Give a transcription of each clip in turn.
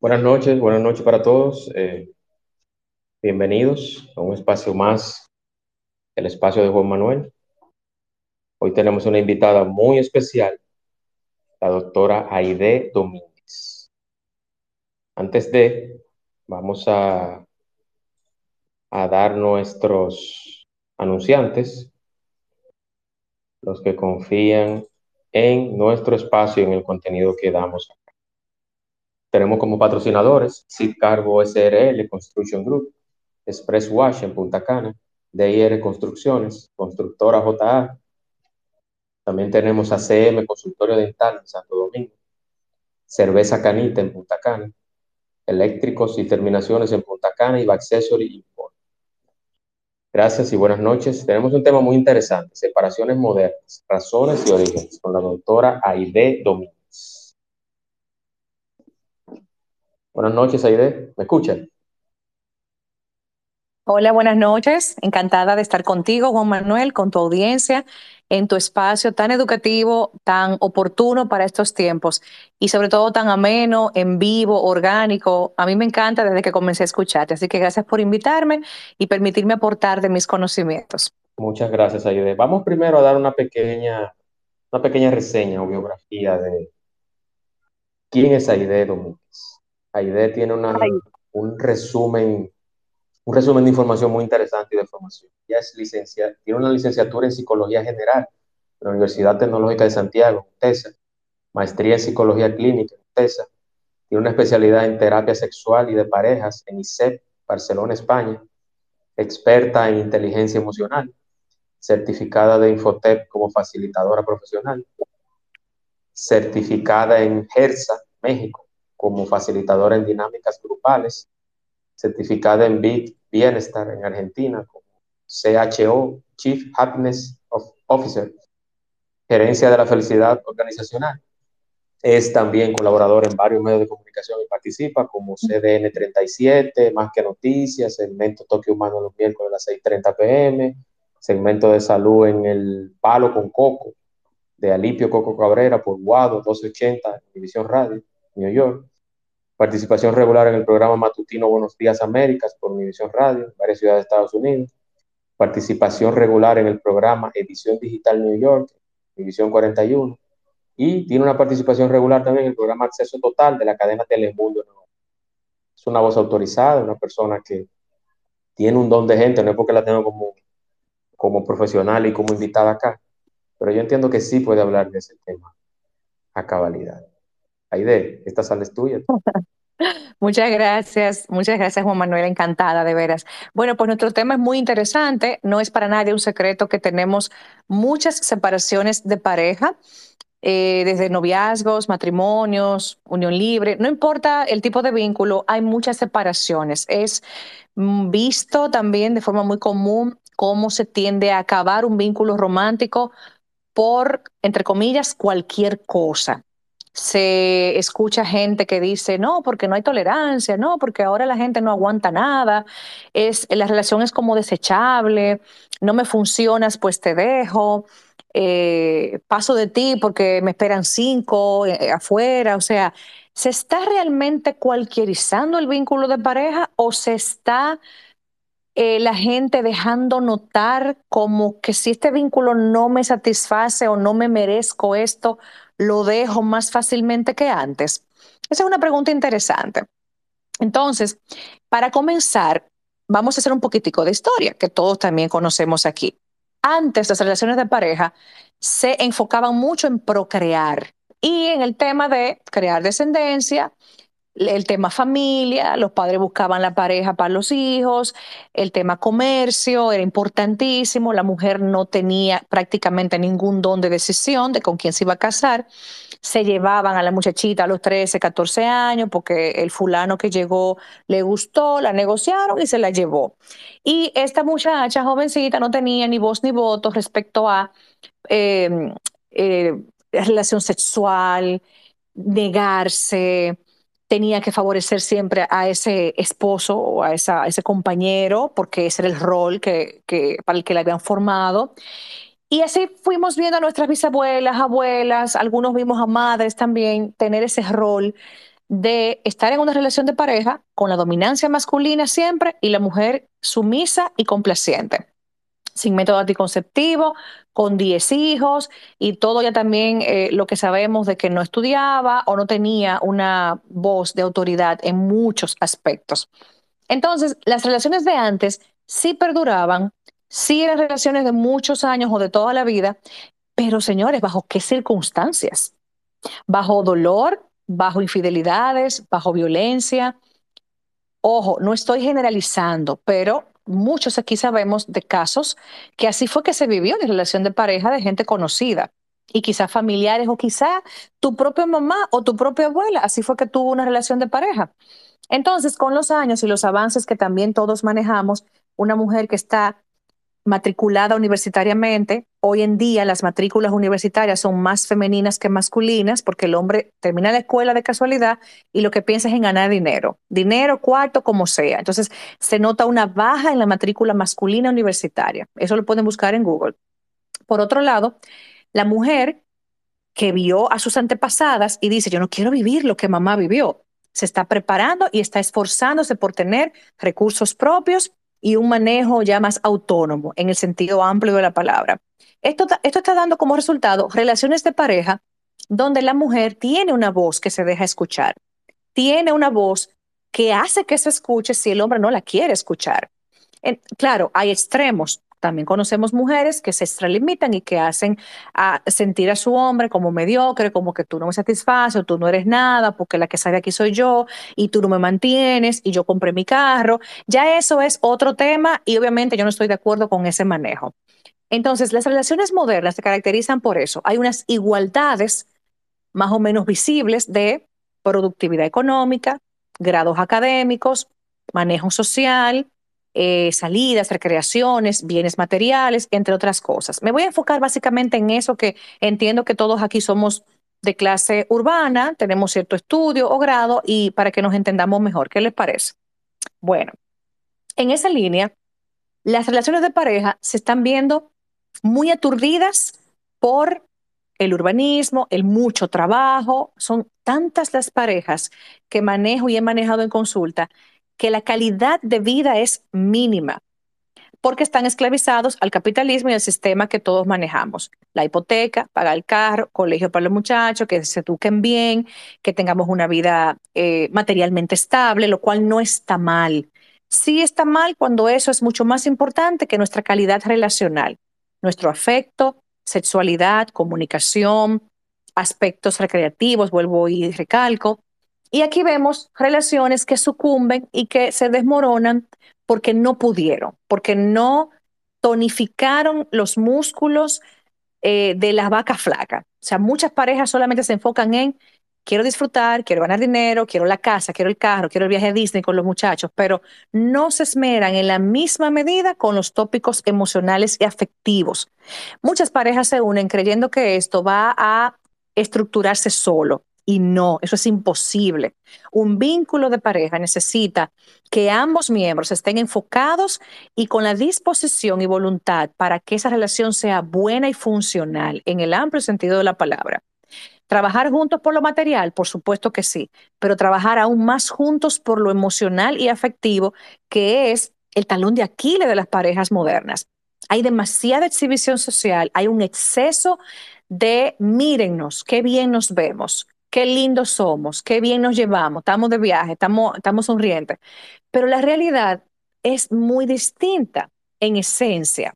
Buenas noches, buenas noches para todos. Eh, bienvenidos a un espacio más, el espacio de Juan Manuel. Hoy tenemos una invitada muy especial, la doctora Aide Domínguez. Antes de, vamos a, dar nuestros anunciantes, los que confían en nuestro espacio y en el contenido que damos tenemos como patrocinadores Sid Cargo SRL Construction Group, Express Wash en Punta Cana, DIR Construcciones, Constructora JA. También tenemos ACM Consultorio Dental en Santo Domingo, Cerveza Canita en Punta Cana, Eléctricos y Terminaciones en Punta Cana y Accessory Import. Gracias y buenas noches. Tenemos un tema muy interesante, separaciones modernas, razones y orígenes, con la doctora Aide Domínguez. Buenas noches, Aide. ¿Me escuchan? Hola, buenas noches. Encantada de estar contigo, Juan Manuel, con tu audiencia, en tu espacio tan educativo, tan oportuno para estos tiempos y sobre todo tan ameno, en vivo, orgánico. A mí me encanta desde que comencé a escucharte. Así que gracias por invitarme y permitirme aportar de mis conocimientos. Muchas gracias, Aide. Vamos primero a dar una pequeña, una pequeña reseña o biografía de quién es Aide Domínguez. Aide tiene un resumen, un resumen de información muy interesante y de formación. Ella es licenciada, tiene una licenciatura en Psicología General en la Universidad Tecnológica de Santiago, TESA, maestría en Psicología Clínica, TESA, tiene una especialidad en terapia sexual y de parejas en ICEP, Barcelona, España, experta en inteligencia emocional, certificada de Infotep como facilitadora profesional, certificada en HERSA, México, como facilitadora en dinámicas grupales, certificada en BIT Bienestar en Argentina, como CHO, Chief Happiness Officer, gerencia de la felicidad organizacional. Es también colaborador en varios medios de comunicación y participa como CDN 37, Más que Noticias, segmento Toque Humano los miércoles a las 6.30 pm, segmento de salud en el Palo con Coco, de Alipio Coco Cabrera por Guado 1280, División Radio, New York. Participación regular en el programa matutino Buenos Días Américas por Univisión Radio en varias ciudades de Estados Unidos. Participación regular en el programa Edición Digital New York, División 41. Y tiene una participación regular también en el programa Acceso Total de la cadena Telemundo. Es una voz autorizada, una persona que tiene un don de gente, no es porque la tengo como, como profesional y como invitada acá, pero yo entiendo que sí puede hablar de ese tema a cabalidad. Aide, esta sala es tuya. Muchas gracias, muchas gracias Juan Manuel, encantada de veras. Bueno, pues nuestro tema es muy interesante, no es para nadie un secreto que tenemos muchas separaciones de pareja, eh, desde noviazgos, matrimonios, unión libre, no importa el tipo de vínculo, hay muchas separaciones. Es mm, visto también de forma muy común cómo se tiende a acabar un vínculo romántico por, entre comillas, cualquier cosa se escucha gente que dice, no, porque no hay tolerancia, no, porque ahora la gente no aguanta nada, es, la relación es como desechable, no me funcionas, pues te dejo, eh, paso de ti porque me esperan cinco eh, afuera, o sea, ¿se está realmente cualquierizando el vínculo de pareja o se está eh, la gente dejando notar como que si este vínculo no me satisface o no me merezco esto, lo dejo más fácilmente que antes? Esa es una pregunta interesante. Entonces, para comenzar, vamos a hacer un poquitico de historia, que todos también conocemos aquí. Antes las relaciones de pareja se enfocaban mucho en procrear y en el tema de crear descendencia, el tema familia, los padres buscaban la pareja para los hijos, el tema comercio era importantísimo, la mujer no tenía prácticamente ningún don de decisión de con quién se iba a casar, se llevaban a la muchachita a los 13, 14 años porque el fulano que llegó le gustó, la negociaron y se la llevó. Y esta muchacha jovencita no tenía ni voz ni voto respecto a em, eh, relación sexual, negarse, tenía que favorecer siempre a ese esposo o a, ese compañero, porque ese era el rol que, para el que la habían formado. Y así fuimos viendo a nuestras bisabuelas, abuelas, algunos vimos a madres también tener ese rol de estar en una relación de pareja con la dominancia masculina siempre y la mujer sumisa y complaciente sin método anticonceptivo, con 10 hijos y todo ya también eh, lo que sabemos de que no estudiaba o no tenía una voz de autoridad en muchos aspectos. Entonces, las relaciones de antes sí perduraban, sí eran relaciones de muchos años o de toda la vida, pero señores, ¿bajo qué circunstancias? Bajo dolor, bajo infidelidades, bajo violencia. Ojo, no estoy generalizando, pero muchos aquí sabemos de casos que así fue que se vivió la relación de pareja de gente conocida y quizás familiares o quizás tu propia mamá o tu propia abuela, así fue que tuvo una relación de pareja. Entonces, con los años y los avances que también todos manejamos, una mujer que está matriculada universitariamente. Hoy en día las matrículas universitarias son más femeninas que masculinas porque el hombre termina la escuela de casualidad y lo que piensa es en ganar dinero, dinero, cuarto, como sea. Entonces se nota una baja en la matrícula masculina universitaria. Eso lo pueden buscar en Google. Por otro lado, la mujer que vio a sus antepasadas y dice, yo no quiero vivir lo que mamá vivió, se está preparando y está esforzándose por tener recursos propios y un manejo ya más autónomo en el sentido amplio de la palabra. Esto, esto está dando como resultado relaciones de pareja donde la mujer tiene una voz que se deja escuchar, tiene una voz que hace que se escuche si el hombre no la quiere escuchar. claro, hay extremos. También conocemos mujeres que se extralimitan y que hacen a sentir a su hombre como mediocre, como que tú no me satisfaces, o tú no eres nada, porque la que sabe aquí soy yo, y tú no me mantienes, y yo compré mi carro. Ya eso es otro tema y obviamente yo no estoy de acuerdo con ese manejo. Entonces, las relaciones modernas se caracterizan por eso. Hay unas igualdades más o menos visibles de productividad económica, grados académicos, manejo social, eh, salidas, recreaciones, bienes materiales, entre otras cosas. Me voy a enfocar básicamente en eso que entiendo que todos aquí somos de clase urbana, tenemos cierto estudio o grado y para que nos entendamos mejor, ¿qué les parece? Bueno, en esa línea, las relaciones de pareja se están viendo muy aturdidas por el urbanismo, el mucho trabajo. Son tantas las parejas que manejo y he manejado en consulta que la calidad de vida es mínima porque están esclavizados al capitalismo y al sistema que todos manejamos. La hipoteca, pagar el carro, colegio para los muchachos, que se eduquen bien, que tengamos una vida eh, materialmente estable, lo cual no está mal. Sí está mal cuando eso es mucho más importante que nuestra calidad relacional, nuestro afecto, sexualidad, comunicación, aspectos recreativos, vuelvo y recalco, y aquí vemos relaciones que sucumben y que se desmoronan porque no pudieron, porque no tonificaron los músculos eh, de la vaca flaca. O sea, muchas parejas solamente se enfocan en quiero disfrutar, quiero ganar dinero, quiero la casa, quiero el carro, quiero el viaje a Disney con los muchachos, pero no se esmeran en la misma medida con los tópicos emocionales y afectivos. Muchas parejas se unen creyendo que esto va a estructurarse solo, y no, eso es imposible. Un vínculo de pareja necesita que ambos miembros estén enfocados y con la disposición y voluntad para que esa relación sea buena y funcional en el amplio sentido de la palabra. Trabajar juntos por lo material, por supuesto que sí, pero trabajar aún más juntos por lo emocional y afectivo, que es el talón de Aquiles de las parejas modernas. Hay demasiada exhibición social, hay un exceso de mírennos, qué bien nos vemos, qué lindos somos, qué bien nos llevamos, estamos de viaje, estamos, estamos sonrientes. Pero la realidad es muy distinta en esencia,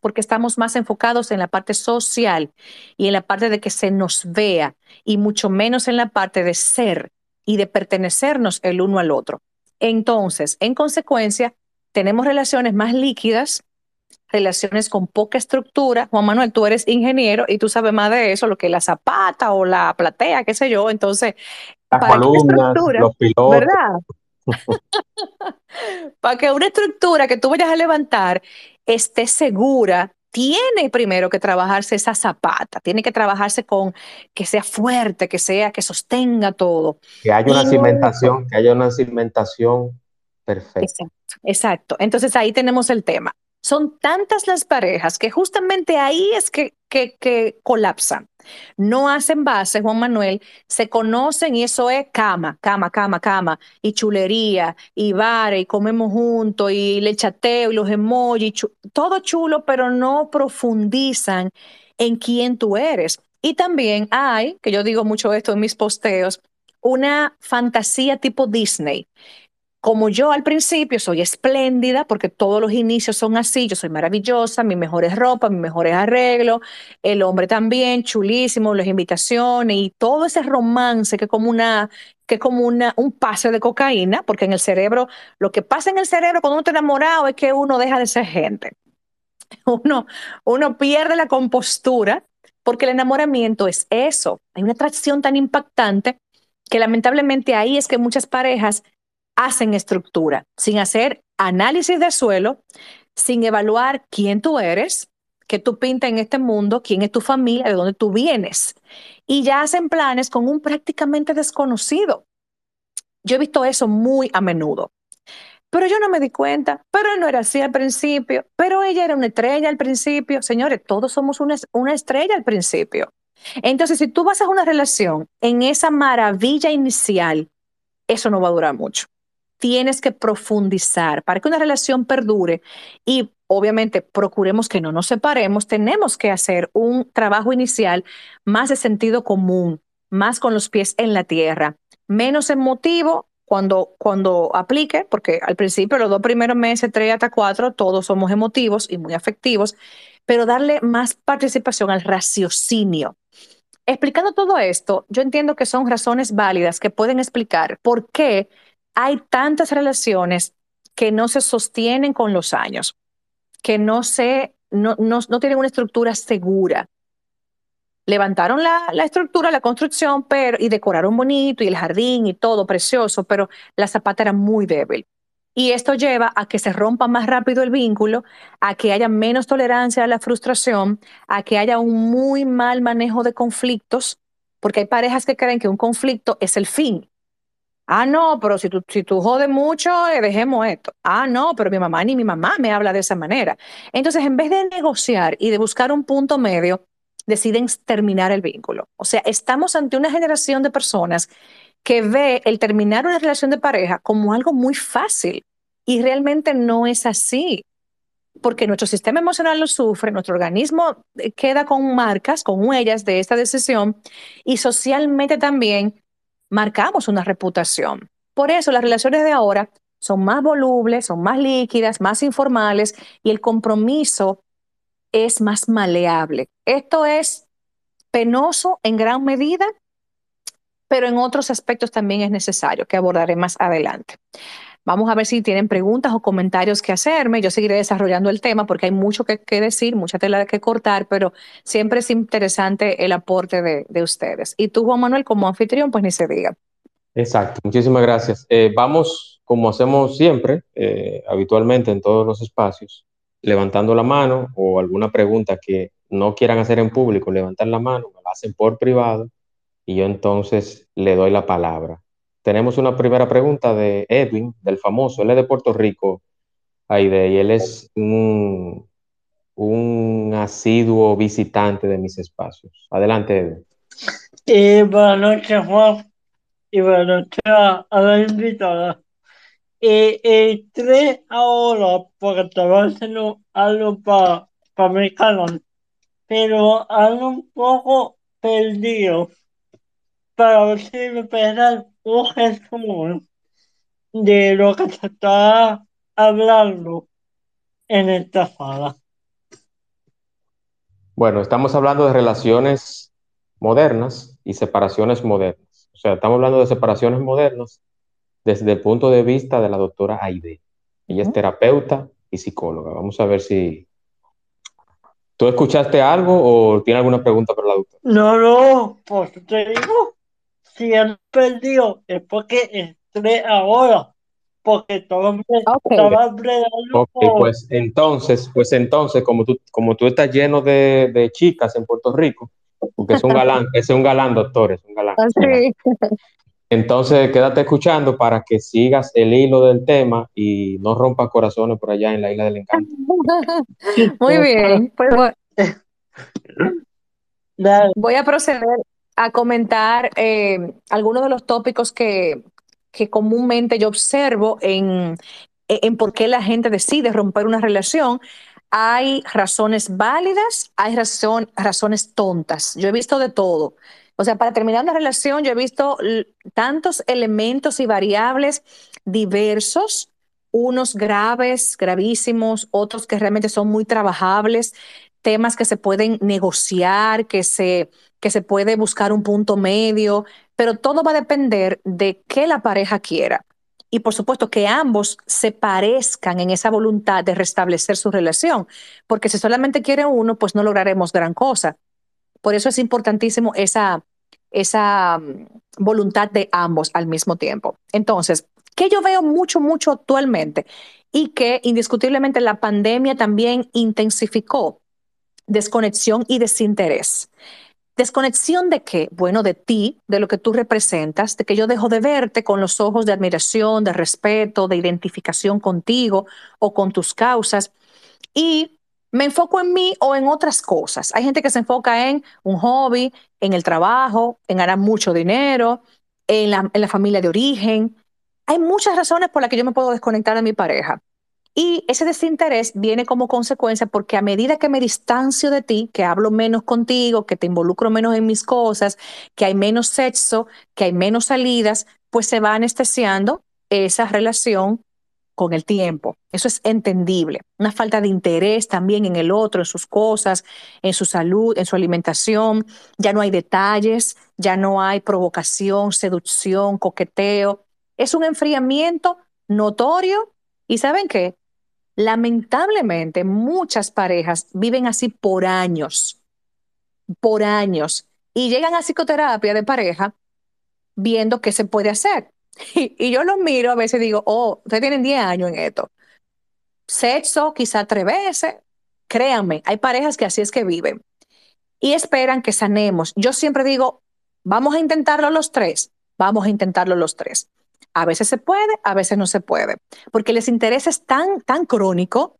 porque estamos más enfocados en la parte social y en la parte de que se nos vea y mucho menos en la parte de ser y de pertenecernos el uno al otro. Entonces, en consecuencia, tenemos relaciones más líquidas, relaciones con poca estructura. Juan Manuel, tú eres ingeniero y tú sabes más de eso, lo que la zapata o la platea, qué sé yo. Entonces, las para columnas, los pilotos. ¿verdad? para que una estructura que tú vayas a levantar esté segura, tiene primero que trabajarse esa zapata, tiene que trabajarse con que sea fuerte, que sea, que sostenga todo. Que haya una cimentación, que haya una cimentación perfecta. Exacto, exacto. Entonces ahí tenemos el tema. Son tantas las parejas que justamente ahí es que, que, colapsan. No hacen base, Juan Manuel, se conocen y eso es cama, cama, cama, cama, y chulería, y bar, y comemos juntos, y le chateo, y los emojis, todo chulo, pero no profundizan en quién tú eres. Y también hay, que yo digo mucho esto en mis posteos, una fantasía tipo Disney como yo al principio soy espléndida, porque todos los inicios son así, yo soy maravillosa, mis mejores ropas, mis mejores arreglos, el hombre también, chulísimo, las invitaciones y todo ese romance que como una que como una, un pase de cocaína, porque en el cerebro, lo que pasa en el cerebro cuando uno está enamorado es que uno deja de ser gente. Uno, uno pierde la compostura, porque el enamoramiento es eso. Hay una atracción tan impactante que lamentablemente ahí es que muchas parejas hacen estructura, sin hacer análisis de suelo, sin evaluar quién tú eres, qué tú pintas en este mundo, quién es tu familia, de dónde tú vienes. Y ya hacen planes con un prácticamente desconocido. Yo he visto eso muy a menudo. Pero yo no me di cuenta, pero él no era así al principio, pero ella era una estrella al principio. Señores, todos somos una, una estrella al principio. Entonces, si tú vas a una relación en esa maravilla inicial, eso no va a durar mucho tienes que profundizar para que una relación perdure y obviamente procuremos que no nos separemos, tenemos que hacer un trabajo inicial más de sentido común, más con los pies en la tierra, menos emotivo cuando, cuando aplique, porque al principio, los dos primeros meses, tres hasta cuatro, todos somos emotivos y muy afectivos, pero darle más participación al raciocinio. Explicando todo esto, yo entiendo que son razones válidas que pueden explicar por qué hay tantas relaciones que no se sostienen con los años, que no, se, no, no, tienen una estructura segura. Levantaron la, la, estructura, la construcción, pero, y decoraron bonito y el jardín y todo precioso, pero la zapata era muy débil. Y esto lleva a que se rompa más rápido el vínculo, a que haya menos tolerancia a la frustración, a que haya un muy mal manejo de conflictos, porque hay parejas que creen que un conflicto es el fin Ah, no, pero si tú, si tú jodes mucho, eh, dejemos esto. Ah, no, pero mi mamá ni mi mamá me habla de esa manera. Entonces, en vez de negociar y de buscar un punto medio, deciden terminar el vínculo. O sea, estamos ante una generación de personas que ve el terminar una relación de pareja como algo muy fácil y realmente no es así. Porque nuestro sistema emocional lo sufre, nuestro organismo eh, queda con marcas, con huellas de esta decisión y socialmente también marcamos una reputación. Por eso las relaciones de ahora son más volubles, son más líquidas, más informales y el compromiso es más maleable. Esto es penoso en gran medida, pero en otros aspectos también es necesario, que abordaré más adelante. Vamos a ver si tienen preguntas o comentarios que hacerme. Yo seguiré desarrollando el tema porque hay mucho que, decir, mucha tela que cortar, pero siempre es interesante el aporte de, ustedes. Y tú, Juan Manuel, como anfitrión, pues ni se diga. Exacto, muchísimas gracias. Eh, vamos, como hacemos siempre, eh, habitualmente en todos los espacios, levantando la mano o alguna pregunta que no quieran hacer en público, levantar la mano, la hacen por privado y yo entonces le doy la palabra tenemos una primera pregunta de Edwin, del famoso, él es de Puerto Rico, Aide, y él es un, asiduo visitante de mis espacios. Adelante, Edwin. Buenas noches, Juan, y buenas noches a, la invitada. Y, entré ahora porque estaba algo para pa mi canal, pero ando un poco perdido para ver si me un de lo que se está hablarlo en esta sala. Bueno, estamos hablando de relaciones modernas y separaciones modernas. O sea, estamos hablando de separaciones modernas desde el punto de vista de la doctora Aide. Ella es terapeuta y psicóloga. Vamos a ver si... ¿Tú escuchaste algo o tiene alguna pregunta para la doctora? No, no, pues te digo, si él perdió es porque entré ahora, porque todo me estaba Ok, pues entonces, pues entonces, como tú, como tú estás lleno de, de chicas en Puerto Rico, porque es un galán, es un galán, doctor, es un galán. Ah, entonces, quédate escuchando para que sigas el hilo del tema y no rompas corazones por allá en la isla del encanto. Muy bien. Pues, voy a proceder a comentar eh, algunos de los tópicos que, que comúnmente yo observo en, en por qué la gente decide romper una relación hay razones válidas, hay razón, razones tontas. Yo he visto de todo. O sea, para terminar una relación, yo he visto tantos elementos y variables diversos, unos graves, gravísimos, otros que realmente son muy trabajables, temas que se pueden negociar, que se, que se puede buscar un punto medio, pero todo va a depender de qué la pareja quiera y por supuesto que ambos se parezcan en esa voluntad de restablecer su relación, porque si solamente quiere uno, pues no lograremos gran cosa. Por eso es importantísimo esa, esa mm, voluntad de ambos al mismo tiempo. Entonces, ¿qué yo veo mucho, mucho actualmente y que indiscutiblemente la pandemia también intensificó desconexión y desinterés. ¿Desconexión de qué? Bueno, de ti, de lo que tú representas, de que yo dejo de verte con los ojos de admiración, de respeto, de identificación contigo o con tus causas. Y me enfoco en mí o en otras cosas. Hay gente que se enfoca en un hobby, en el trabajo, en ganar mucho dinero, en la, en la familia de origen. Hay muchas razones por las que yo me puedo desconectar de mi pareja. Y ese desinterés viene como consecuencia porque a medida que me distancio de ti, que hablo menos contigo, que te involucro menos en mis cosas, que hay menos sexo, que hay menos salidas, pues se va anestesiando esa relación con el tiempo. Eso es entendible. Una falta de interés también en el otro, en sus cosas, en su salud, en su alimentación. Ya no hay detalles, ya no hay provocación, seducción, coqueteo. Es un enfriamiento notorio. ¿Y saben qué? Lamentablemente, muchas parejas viven así por años, por años, y llegan a psicoterapia de pareja viendo qué se puede hacer. Y, yo los miro a veces y digo, oh, ustedes tienen 10 años en esto. Sexo, quizá tres veces. Créanme, hay parejas que así es que viven y esperan que sanemos. Yo siempre digo, vamos a intentarlo los tres, vamos a intentarlo los tres. A veces se puede, a veces no se puede, porque les interés es tan, tan crónico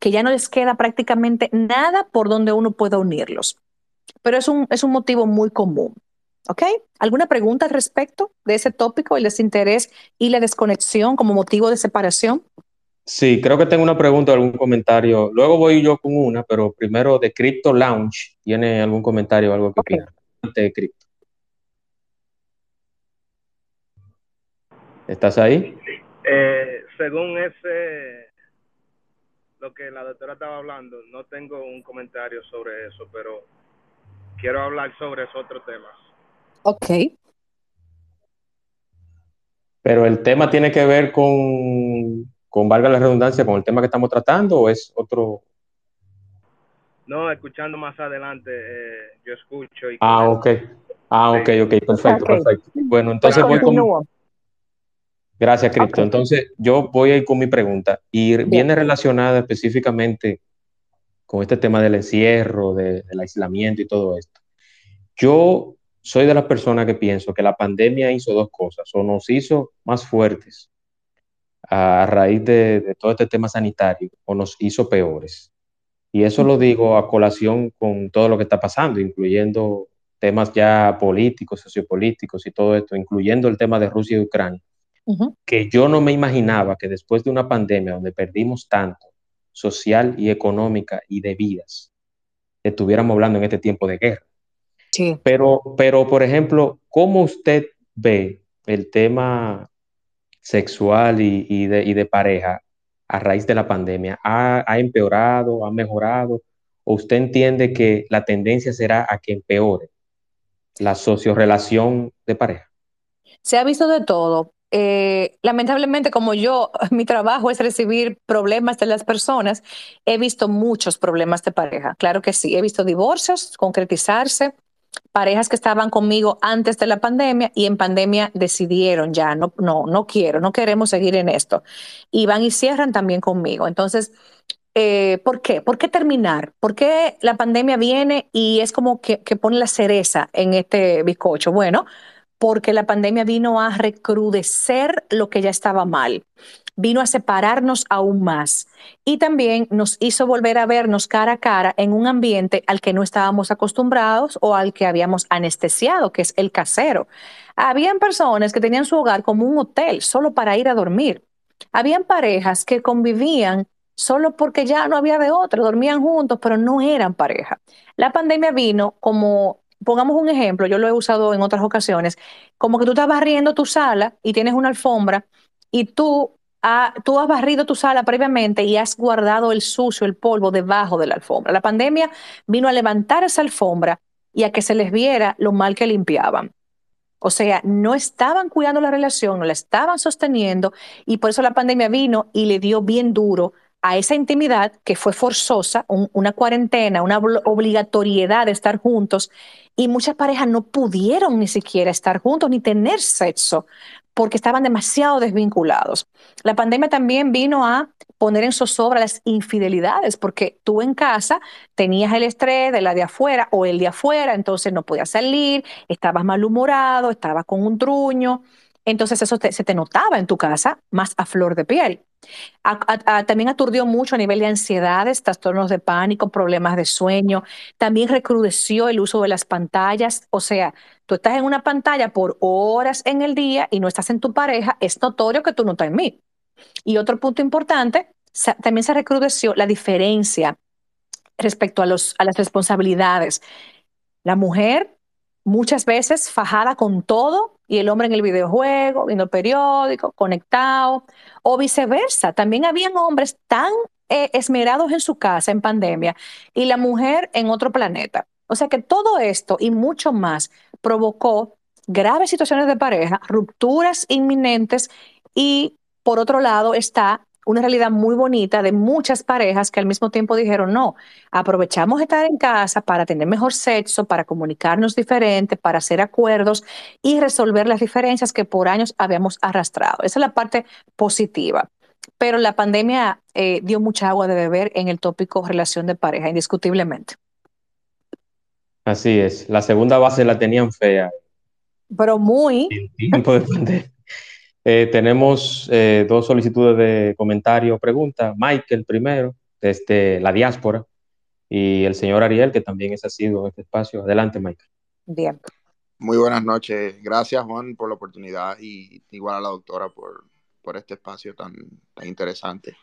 que ya no les queda prácticamente nada por donde uno pueda unirlos. Pero es un, es un motivo muy común. ¿Ok? ¿Alguna pregunta al respecto de ese tópico, el desinterés y la desconexión como motivo de separación? Sí, creo que tengo una pregunta, algún comentario. Luego voy yo con una, pero primero de Crypto Lounge. ¿Tiene algún comentario o algo que okay. de Crypto? ¿Estás ahí? Eh, según ese, lo que la doctora estaba hablando, no tengo un comentario sobre eso, pero quiero hablar sobre esos otros temas. Ok. Pero el tema tiene que ver con, con, valga la redundancia, con el tema que estamos tratando o es otro... No, escuchando más adelante, eh, yo escucho. Y ah, ok. Ah, ok, ok, perfecto, okay. perfecto. Bueno, entonces voy con... Gracias, Cristo. Okay. Entonces, yo voy a ir con mi pregunta y Bien. viene relacionada específicamente con este tema del encierro, de, del aislamiento y todo esto. Yo soy de las personas que pienso que la pandemia hizo dos cosas, o nos hizo más fuertes a raíz de, de todo este tema sanitario, o nos hizo peores. Y eso lo digo a colación con todo lo que está pasando, incluyendo temas ya políticos, sociopolíticos y todo esto, incluyendo el tema de Rusia y Ucrania Uh -huh. que yo no me imaginaba que después de una pandemia donde perdimos tanto social y económica y de vidas, estuviéramos hablando en este tiempo de guerra. Sí. Pero, pero, por ejemplo, ¿cómo usted ve el tema sexual y, y, de, y de, pareja a raíz de la pandemia? ¿Ha, ha empeorado, ha mejorado? ¿O usted entiende que la tendencia será a que empeore la sociorelación de pareja? Se ha visto de todo. Eh, lamentablemente, como yo, mi trabajo es recibir problemas de las personas, he visto muchos problemas de pareja. Claro que sí, he visto divorcios concretizarse, parejas que estaban conmigo antes de la pandemia y en pandemia decidieron ya, no, no, no quiero, no queremos seguir en esto. Y van y cierran también conmigo. Entonces, eh, ¿por qué? ¿Por qué terminar? ¿Por qué la pandemia viene y es como que, que pone la cereza en este bizcocho? Bueno, porque la pandemia vino a recrudecer lo que ya estaba mal, vino a separarnos aún más y también nos hizo volver a vernos cara a cara en un ambiente al que no estábamos acostumbrados o al que habíamos anestesiado, que es el casero. Habían personas que tenían su hogar como un hotel solo para ir a dormir. Habían parejas que convivían solo porque ya no había de otra, dormían juntos, pero no eran pareja. La pandemia vino como pongamos un ejemplo, yo lo he usado en otras ocasiones, como que tú estás barriendo tu sala y tienes una alfombra y tú, tú has barrido tu sala previamente y has guardado el sucio, el polvo debajo de la alfombra. La pandemia vino a levantar esa alfombra y a que se les viera lo mal que limpiaban. O sea, no estaban cuidando la relación, no la estaban sosteniendo y por eso la pandemia vino y le dio bien duro a esa intimidad que fue forzosa, una cuarentena, una obligatoriedad de estar juntos y muchas parejas no pudieron ni siquiera estar juntos ni tener sexo porque estaban demasiado desvinculados. La pandemia también vino a poner en zozobra las infidelidades, porque tú en casa tenías el estrés de la de afuera o el de afuera, entonces no podías salir, estabas malhumorado, estabas con un truño, entonces eso se te notaba en tu casa más a flor de piel también aturdió mucho a nivel de ansiedades, trastornos de pánico, problemas de sueño. También recrudeció el uso de las pantallas. O sea, tú estás en una pantalla por horas en el día y no estás en tu pareja, es notorio que tú no estás en mí. Y otro punto importante, también se recrudeció la diferencia respecto a, los, a las responsabilidades. La mujer muchas veces fajada con todo y el hombre en el videojuego, viendo el periódico, conectado, o viceversa. También habían hombres tan eh, esmerados en su casa en pandemia y la mujer en otro planeta. O sea que todo esto y mucho más provocó graves situaciones de pareja, rupturas inminentes y por otro lado está una realidad muy bonita de muchas parejas que al mismo tiempo dijeron, no, aprovechamos estar en casa para tener mejor sexo, para comunicarnos diferente, para hacer acuerdos y resolver las diferencias que por años habíamos arrastrado. Esa es la parte positiva. Pero la pandemia eh, dio mucha agua de beber en el tópico relación de pareja, indiscutiblemente. Así es. La segunda base la tenían fea. Pero muy. tiempo de pandemia. Eh, tenemos eh, dos solicitudes de comentario o pregunta. Michael primero, desde la diáspora, y el señor Ariel, que también es asiduo en este espacio. Adelante, Michael. Bien. Muy buenas noches. Gracias, Juan, por la oportunidad y igual a la doctora por, por este espacio tan, tan interesante.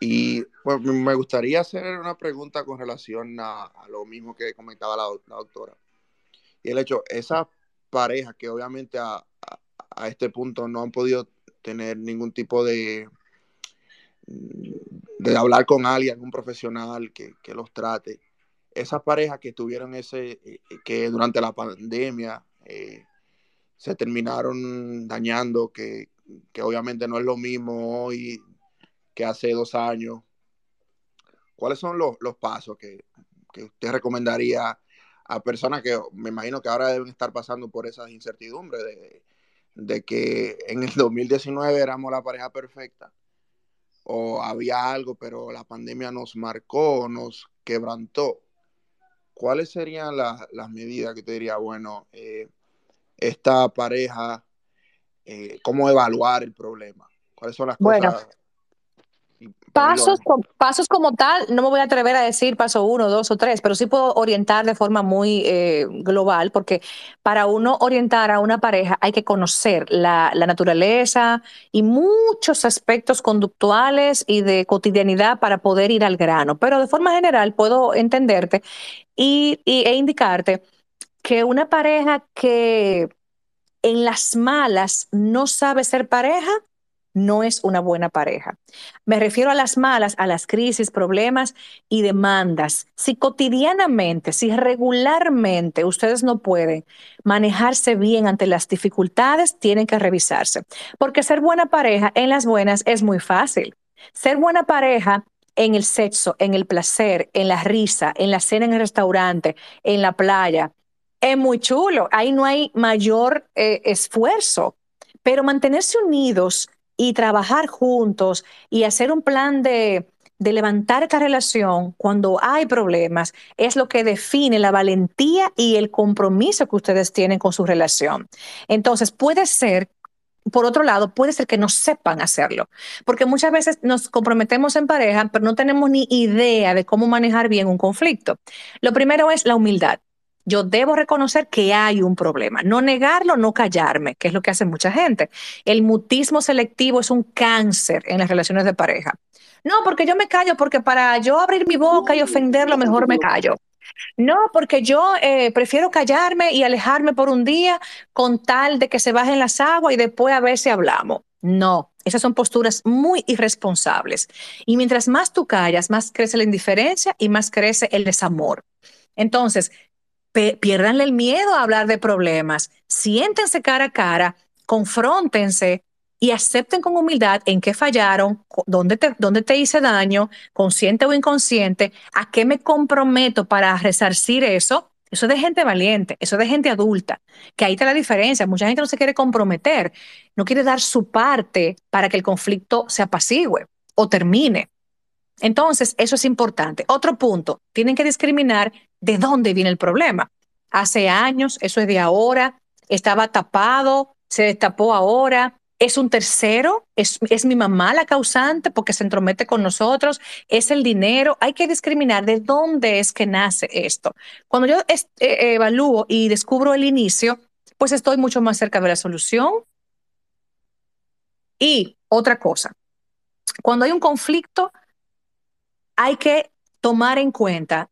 Y me gustaría hacer una pregunta con relación a, lo mismo que comentaba la, la, doctora. Y el hecho, esa pareja que obviamente a, a este punto no han podido tener ningún tipo de, de hablar con alguien, un profesional que, los trate. Esas parejas que tuvieron ese, eh, que durante la pandemia eh, se terminaron dañando, que, obviamente no es lo mismo hoy que hace dos años. ¿Cuáles son los, pasos que, que, usted recomendaría a personas que me imagino que ahora deben estar pasando por esas incertidumbres de, de que en el 2019 éramos la pareja perfecta o había algo, pero la pandemia nos marcó, nos quebrantó. ¿Cuáles serían las medidas que te diría, bueno, eh, esta pareja, eh, cómo evaluar el problema? ¿Cuáles son las cosas? Pasos, pasos como tal, no me voy a atrever a decir paso uno, dos o tres, pero sí puedo orientar de forma muy eh, global, porque para uno orientar a una pareja hay que conocer la, naturaleza y muchos aspectos conductuales y de cotidianidad para poder ir al grano. Pero de forma general puedo entenderte y, e indicarte que una pareja que en las malas no sabe ser pareja, no es una buena pareja. Me refiero a las malas, a las crisis, problemas y demandas. Si cotidianamente, si regularmente ustedes no pueden manejarse bien ante las dificultades, tienen que revisarse. Porque ser buena pareja en las buenas es muy fácil. Ser buena pareja en el sexo, en el placer, en la risa, en la cena en el restaurante, en la playa, es muy chulo. Ahí no hay mayor eh, esfuerzo. Pero mantenerse unidos y trabajar juntos y hacer un plan de, de levantar esta relación cuando hay problemas es lo que define la valentía y el compromiso que ustedes tienen con su relación. Entonces, puede ser por otro lado, puede ser que no sepan hacerlo, porque muchas veces nos comprometemos en pareja, pero no tenemos ni idea de cómo manejar bien un conflicto. Lo primero es la humildad. Yo debo reconocer que hay un problema, no negarlo, no callarme, que es lo que hace mucha gente. El mutismo selectivo es un cáncer en las relaciones de pareja. No, porque yo me callo, porque para yo abrir mi boca y ofenderlo, mejor me callo. No, porque yo eh, prefiero callarme y alejarme por un día con tal de que se bajen las aguas y después a ver si hablamos. No, esas son posturas muy irresponsables. Y mientras más tú callas, más crece la indiferencia y más crece el desamor. Entonces, piérdanle el miedo a hablar de problemas, siéntense cara a cara, confróntense y acepten con humildad en qué fallaron, dónde te, dónde te hice daño, consciente o inconsciente, a qué me comprometo para resarcir eso. Eso es de gente valiente, eso es de gente adulta, que ahí está la diferencia. Mucha gente no se quiere comprometer, no quiere dar su parte para que el conflicto se apacigüe o termine. Entonces, eso es importante. Otro punto, tienen que discriminar de dónde viene el problema. Hace años, eso es de ahora, estaba tapado, se destapó ahora, es un tercero, es, mi mamá la causante porque se entromete con nosotros, es el dinero, hay que discriminar de dónde es que nace esto. Cuando yo eh, evalúo y descubro el inicio, pues estoy mucho más cerca de la solución. Y otra cosa, cuando hay un conflicto, hay que tomar en cuenta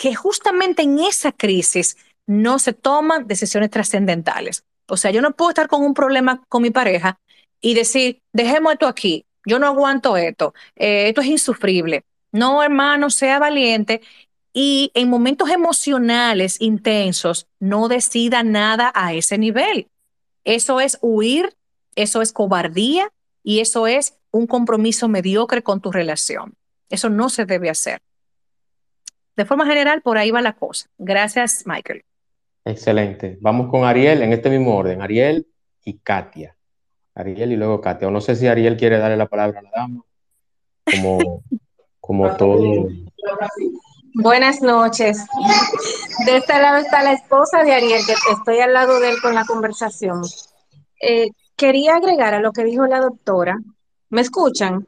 que justamente en esa crisis no se toman decisiones trascendentales. O sea, yo no puedo estar con un problema con mi pareja y decir, dejemos esto aquí, yo no aguanto esto, eh, esto es insufrible. No, hermano, sea valiente y en momentos emocionales intensos no decida nada a ese nivel. Eso es huir, eso es cobardía y eso es un compromiso mediocre con tu relación. Eso no se debe hacer. De forma general, por ahí va la cosa. Gracias, Michael. Excelente. Vamos con Ariel en este mismo orden. Ariel y Katia. Ariel y luego Katia. O no sé si Ariel quiere darle la palabra a la dama, como, como todo. Buenas noches. De este lado está la esposa de Ariel, que estoy al lado de él con la conversación. Eh, quería agregar a lo que dijo la doctora. ¿Me escuchan?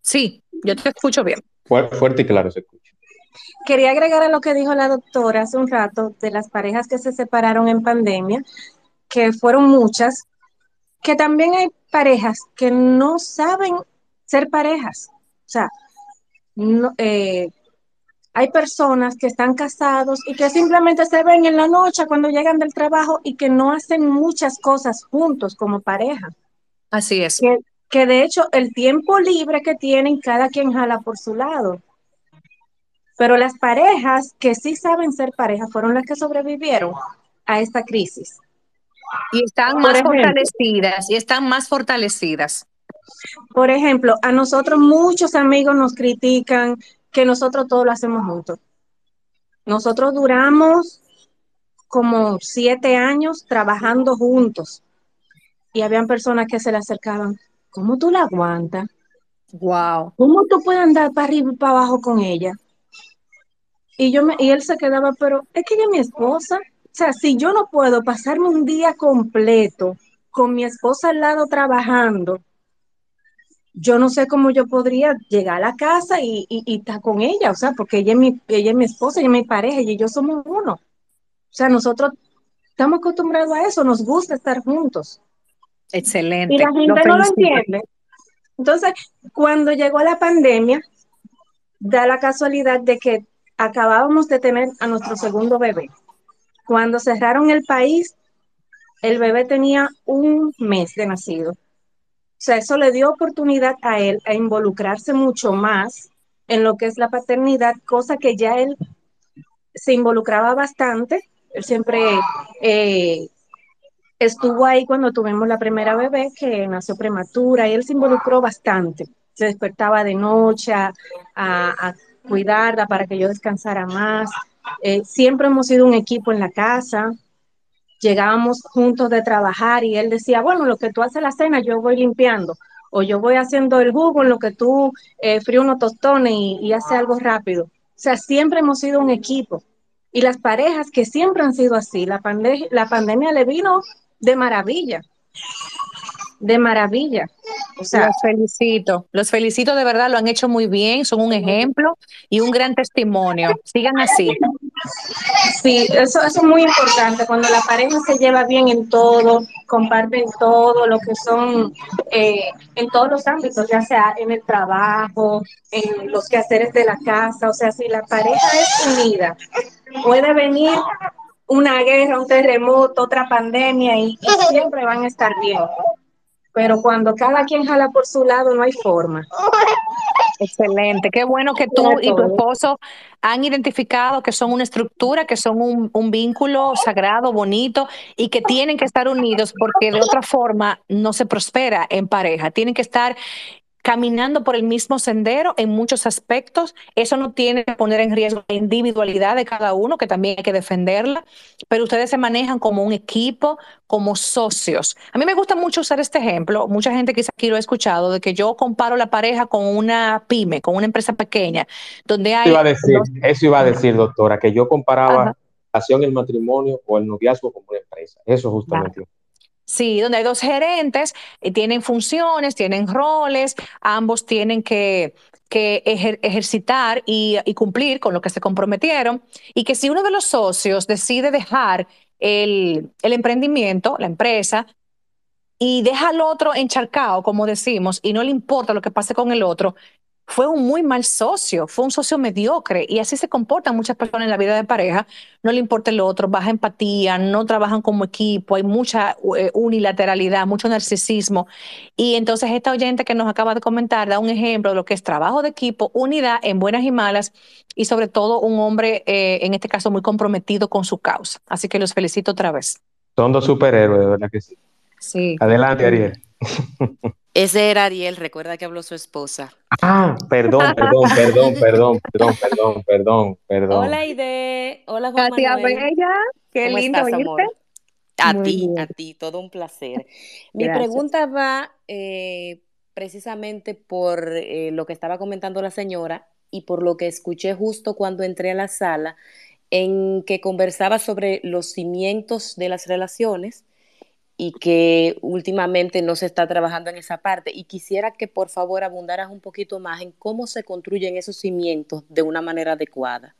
Sí, yo te escucho bien. Fuerte y claro se escucha. Quería agregar a lo que dijo la doctora hace un rato de las parejas que se separaron en pandemia, que fueron muchas, que también hay parejas que no saben ser parejas. O sea, eh, hay personas que están casados y que simplemente se ven en la noche cuando llegan del trabajo y que no hacen muchas cosas juntos como pareja. Así es. Que, que de hecho el tiempo libre que tienen, cada quien jala por su lado. Pero las parejas que sí saben ser pareja fueron las que sobrevivieron a esta crisis. Y están más fortalecidas, y están más fortalecidas. Por ejemplo, a nosotros muchos amigos nos critican que nosotros todo lo hacemos juntos. Nosotros duramos como siete años trabajando juntos y habían personas que se le acercaban. ¿Cómo tú la aguantas? Wow. ¿Cómo tú puedes andar para arriba y para abajo con ella? Y yo me, y él se quedaba, pero es que ella es mi esposa. O sea, si yo no puedo pasarme un día completo con mi esposa al lado trabajando, yo no sé cómo yo podría llegar a la casa y, estar con ella, o sea, porque ella es, mi, ella es mi esposa, ella es mi pareja y yo somos uno. O sea, nosotros estamos acostumbrados a eso, nos gusta estar juntos. Excelente. Y la gente no lo entiende. Entonces, cuando llegó la pandemia, da la casualidad de que acabábamos de tener a nuestro segundo bebé. Cuando cerraron el país, el bebé tenía un mes de nacido. sea, eso le dio oportunidad a él a involucrarse mucho más en lo que es la paternidad, cosa que ya él se involucraba bastante. Él siempre eh, estuvo ahí cuando tuvimos la primera bebé que nació prematura y él se involucró bastante. Se despertaba de noche a cuidarla para que yo descansara más. Eh, siempre hemos sido un equipo en la casa. Llegábamos juntos de trabajar y él decía, bueno, lo que tú haces la cena, yo voy limpiando. O yo voy haciendo el jugo en lo que tú eh, frío unos tostones y, y hace algo rápido. O sea, siempre hemos sido un equipo. Y las parejas que siempre han sido así, la, pande la pandemia le vino de maravilla. De maravilla. O sea, los felicito, los felicito de verdad, lo han hecho muy bien, son un ejemplo y un gran testimonio. Sigan así. Sí, eso, eso es muy importante, cuando la pareja se lleva bien en todo, comparten todo lo que son, eh, en todos los ámbitos, ya sea en el trabajo, en los quehaceres de la casa, o sea, si la pareja es unida, puede venir una guerra, un terremoto, otra pandemia y, y siempre van a estar bien. Pero cuando cada quien jala por su lado, no hay forma. Excelente, qué bueno que tú y tu esposo han identificado que son una estructura, que son un, un, vínculo sagrado, bonito y que tienen que estar unidos porque de otra forma no se prospera en pareja. Tienen que estar caminando por el mismo sendero en muchos aspectos. Eso no tiene que poner en riesgo la individualidad de cada uno, que también hay que defenderla, pero ustedes se manejan como un equipo, como socios. A mí me gusta mucho usar este ejemplo, mucha gente quizá aquí lo ha escuchado, de que yo comparo la pareja con una pyme, con una empresa pequeña, donde hay... Eso iba a decir, los... eso iba a decir doctora, que yo comparaba relación el matrimonio o el noviazgo como una empresa. Eso justamente. Claro. Sí, donde hay dos gerentes, eh, tienen funciones, tienen roles, ambos tienen que, que ejer ejercitar y, y, cumplir con lo que se comprometieron, y que si uno de los socios decide dejar el, el emprendimiento, la empresa, y deja al otro encharcado, como decimos, y no le importa lo que pase con el otro, fue un muy mal socio, fue un socio mediocre y así se comportan muchas personas en la vida de pareja, no le importa el otro, baja empatía, no trabajan como equipo, hay mucha eh, unilateralidad, mucho narcisismo y entonces esta oyente que nos acaba de comentar da un ejemplo de lo que es trabajo de equipo, unidad en buenas y malas y sobre todo un hombre eh, en este caso muy comprometido con su causa. Así que los felicito otra vez. Son dos superhéroes, de verdad que sí. Sí. Adelante, Ariel. Ese era Ariel, recuerda que habló su esposa. Ah, perdón, perdón, perdón, perdón, perdón, perdón, perdón, perdón. Hola, Ide. Hola, Juan Katia Bella. Qué ¿Cómo lindo estás, amor? A Muy ti, bien. a ti, todo un placer. Mi Gracias. pregunta va eh, precisamente por eh, lo que estaba comentando la señora y por lo que escuché justo cuando entré a la sala, en que conversaba sobre los cimientos de las relaciones y que últimamente no se está trabajando en esa parte. Y quisiera que por favor abundaras un poquito más en cómo se construyen esos cimientos de una manera adecuada.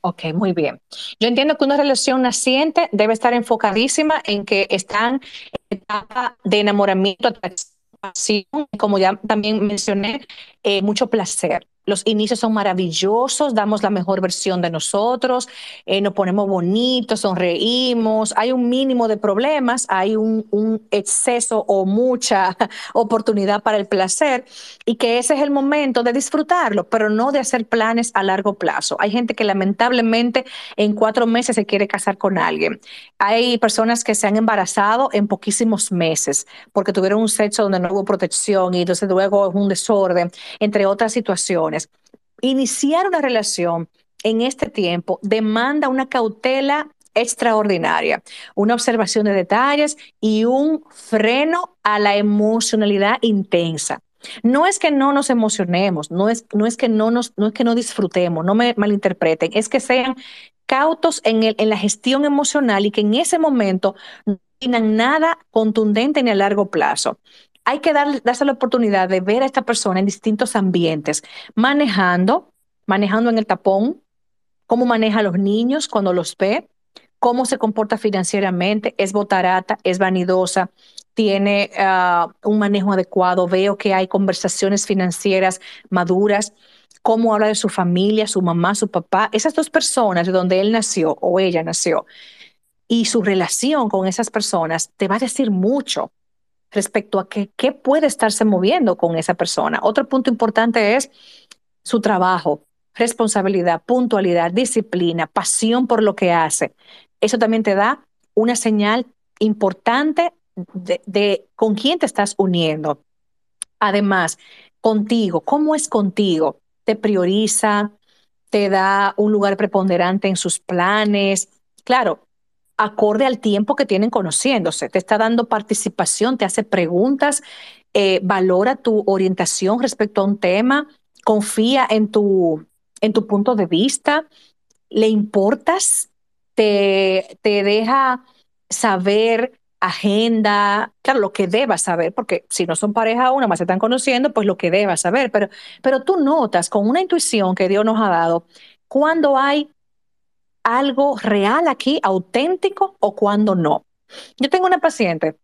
Ok, muy bien. Yo entiendo que una relación naciente debe estar enfocadísima en que están en etapa de enamoramiento, atracción, como ya también mencioné, eh, mucho placer. Los inicios son maravillosos, damos la mejor versión de nosotros, eh, nos ponemos bonitos, sonreímos, hay un mínimo de problemas, hay un, un, exceso o mucha oportunidad para el placer y que ese es el momento de disfrutarlo, pero no de hacer planes a largo plazo. Hay gente que lamentablemente en cuatro meses se quiere casar con alguien. Hay personas que se han embarazado en poquísimos meses porque tuvieron un sexo donde no hubo protección y entonces luego es un desorden, entre otras situaciones. Iniciar una relación en este tiempo demanda una cautela extraordinaria, una observación de detalles y un freno a la emocionalidad intensa. No es que no nos emocionemos, no es, no es, que, no nos, no es que no disfrutemos, no me malinterpreten, es que sean cautos en, el, en la gestión emocional y que en ese momento no tengan nada contundente ni a largo plazo hay que dar, darse la oportunidad de ver a esta persona en distintos ambientes, manejando, manejando en el tapón, cómo maneja a los niños cuando los ve, cómo se comporta financieramente, es botarata, es vanidosa, tiene uh, un manejo adecuado, veo que hay conversaciones financieras maduras, cómo habla de su familia, su mamá, su papá, esas dos personas de donde él nació o ella nació, y su relación con esas personas te va a decir mucho respecto a qué, qué puede estarse moviendo con esa persona. Otro punto importante es su trabajo, responsabilidad, puntualidad, disciplina, pasión por lo que hace. Eso también te da una señal importante de, de, con quién te estás uniendo. Además, contigo, ¿cómo es contigo? ¿Te prioriza? ¿Te da un lugar preponderante en sus planes? Claro, acorde al tiempo que tienen conociéndose. Te está dando participación, te hace preguntas, eh, valora tu orientación respecto a un tema, confía en tu, en tu punto de vista, le importas, te, te deja saber agenda, claro, lo que debas saber, porque si no son pareja aún, más se están conociendo, pues lo que debas saber, pero, pero tú notas con una intuición que Dios nos ha dado, cuando hay algo real aquí, auténtico, o cuando no. Yo tengo una paciente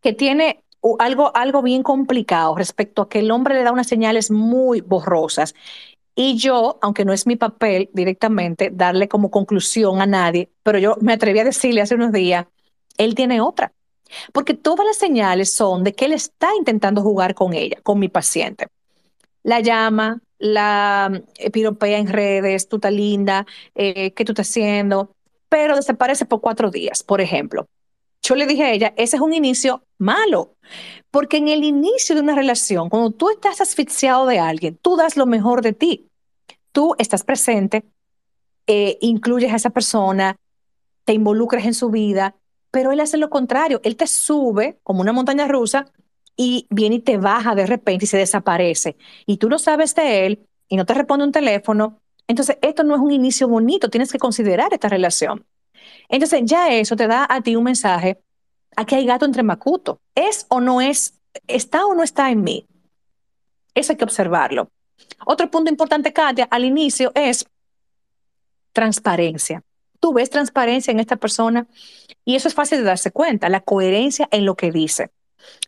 que tiene algo, algo bien complicado respecto a que el hombre le da unas señales muy borrosas. Y yo, aunque no es mi papel directamente darle como conclusión a nadie, pero yo me atreví a decirle hace unos días, él tiene otra. Porque todas las señales son de que él está intentando jugar con ella, con mi paciente. La llama, la eh, piropea en redes, tú estás linda, eh, ¿qué tú estás haciendo? Pero desaparece por cuatro días, por ejemplo. Yo le dije a ella, ese es un inicio malo, porque en el inicio de una relación, cuando tú estás asfixiado de alguien, tú das lo mejor de ti. Tú estás presente, eh, incluyes a esa persona, te involucras en su vida, pero él hace lo contrario, él te sube como una montaña rusa y viene y te baja de repente y se desaparece. Y tú no sabes de él y no te responde un teléfono. Entonces, esto no es un inicio bonito, tienes que considerar esta relación. Entonces, ya eso te da a ti un mensaje, aquí hay gato entre macuto. ¿Es o no es, está o no está en mí? Eso hay que observarlo. Otro punto importante, Katia, al inicio es transparencia. Tú ves transparencia en esta persona y eso es fácil de darse cuenta, la coherencia en lo que dice,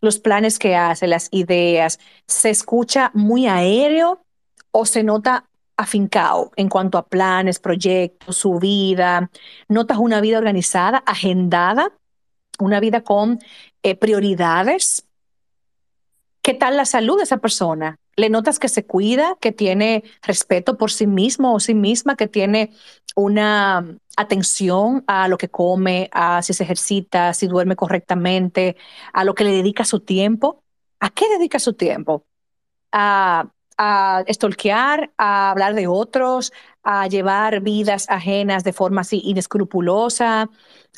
los planes que hace, las ideas, se escucha muy aéreo o se nota afincado en cuanto a planes, proyectos, su vida, notas una vida organizada, agendada, una vida con eh, prioridades. ¿Qué tal la salud de esa persona? Le notas que se cuida, que tiene respeto por sí mismo o sí misma, que tiene una atención a lo que come, a si se ejercita, si duerme correctamente, a lo que le dedica su tiempo. ¿A qué dedica su tiempo? A, a estolquear, a hablar de otros, a llevar vidas ajenas de forma así inescrupulosa,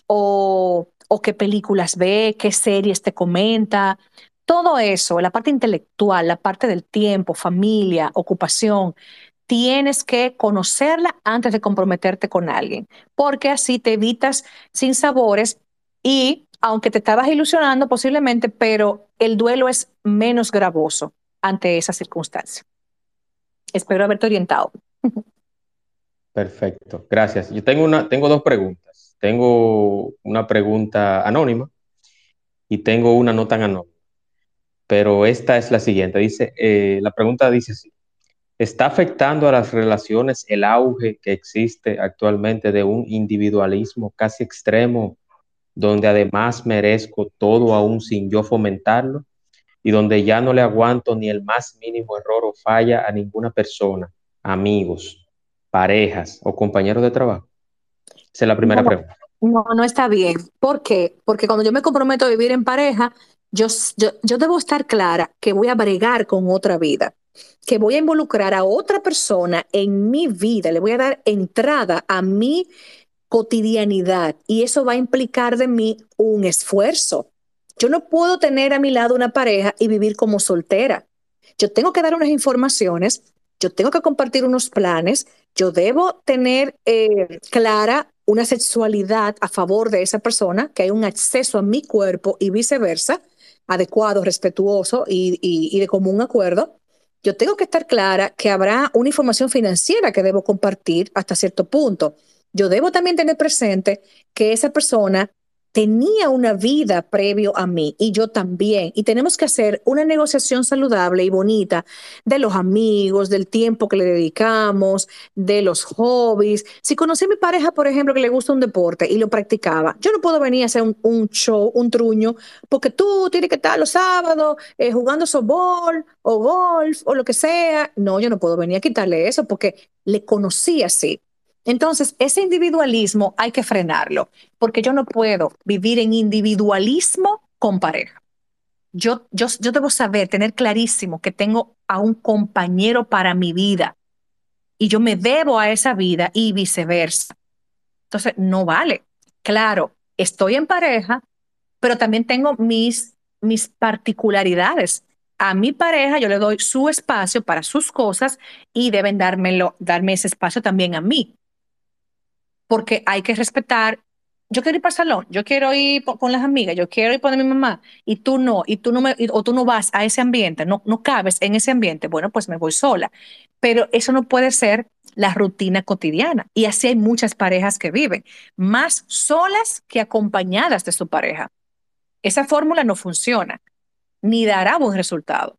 o, o qué películas ve, qué series te comenta, todo eso, la parte intelectual, la parte del tiempo, familia, ocupación, tienes que conocerla antes de comprometerte con alguien, porque así te evitas sin sabores y aunque te estabas ilusionando posiblemente, pero el duelo es menos gravoso ante esa circunstancia. Espero haberte orientado. Perfecto, gracias. Yo tengo, una, tengo dos preguntas. Tengo una pregunta anónima y tengo una no tan anónima pero esta es la siguiente. Dice, eh, la pregunta dice así, ¿está afectando a las relaciones el auge que existe actualmente de un individualismo casi extremo, donde además merezco todo aún sin yo fomentarlo y donde ya no le aguanto ni el más mínimo error o falla a ninguna persona, amigos, parejas o compañeros de trabajo? Esa es la primera pregunta. No, no está bien. ¿Por qué? Porque cuando yo me comprometo a vivir en pareja, yo, yo, debo estar clara que voy a bregar con otra vida, que voy a involucrar a otra persona en mi vida, le voy a dar entrada a mi cotidianidad y eso va a implicar de mí un esfuerzo. Yo no puedo tener a mi lado una pareja y vivir como soltera. Yo tengo que dar unas informaciones, yo tengo que compartir unos planes, yo debo tener eh, clara una sexualidad a favor de esa persona, que hay un acceso a mi cuerpo y viceversa adecuado, respetuoso y, de común acuerdo, yo tengo que estar clara que habrá una información financiera que debo compartir hasta cierto punto. Yo debo también tener presente que esa persona tenía una vida previo a mí y yo también. Y tenemos que hacer una negociación saludable y bonita de los amigos, del tiempo que le dedicamos, de los hobbies. Si conocí a mi pareja, por ejemplo, que le gusta un deporte y lo practicaba, yo no puedo venir a hacer un, show, un truño, porque tú tienes que estar los sábados eh, jugando softball o golf o lo que sea. No, yo no puedo venir a quitarle eso porque le conocí así. Entonces, ese individualismo hay que frenarlo, porque yo no puedo vivir en individualismo con pareja. Yo, yo, yo debo saber, tener clarísimo que tengo a un compañero para mi vida y yo me debo a esa vida y viceversa. Entonces, no vale. Claro, estoy en pareja, pero también tengo mis, mis particularidades. A mi pareja yo le doy su espacio para sus cosas y deben dármelo, darme ese espacio también a mí porque hay que respetar. Yo quiero ir para el salón, yo quiero ir con las amigas, yo quiero ir con mi mamá y tú no, y tú no me, o tú no vas a ese ambiente, no, no cabes en ese ambiente, bueno, pues me voy sola. Pero eso no puede ser la rutina cotidiana. Y así hay muchas parejas que viven, más solas que acompañadas de su pareja. Esa fórmula no funciona, ni dará buen resultado.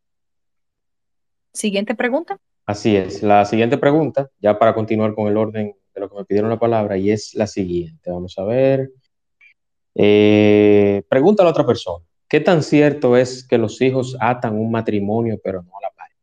Siguiente pregunta. Así es. La siguiente pregunta, ya para continuar con el orden de lo que me pidieron la palabra y es la siguiente. Vamos a ver. Eh, pregunta a la otra persona. ¿Qué tan cierto es que los hijos atan un matrimonio pero no la pareja?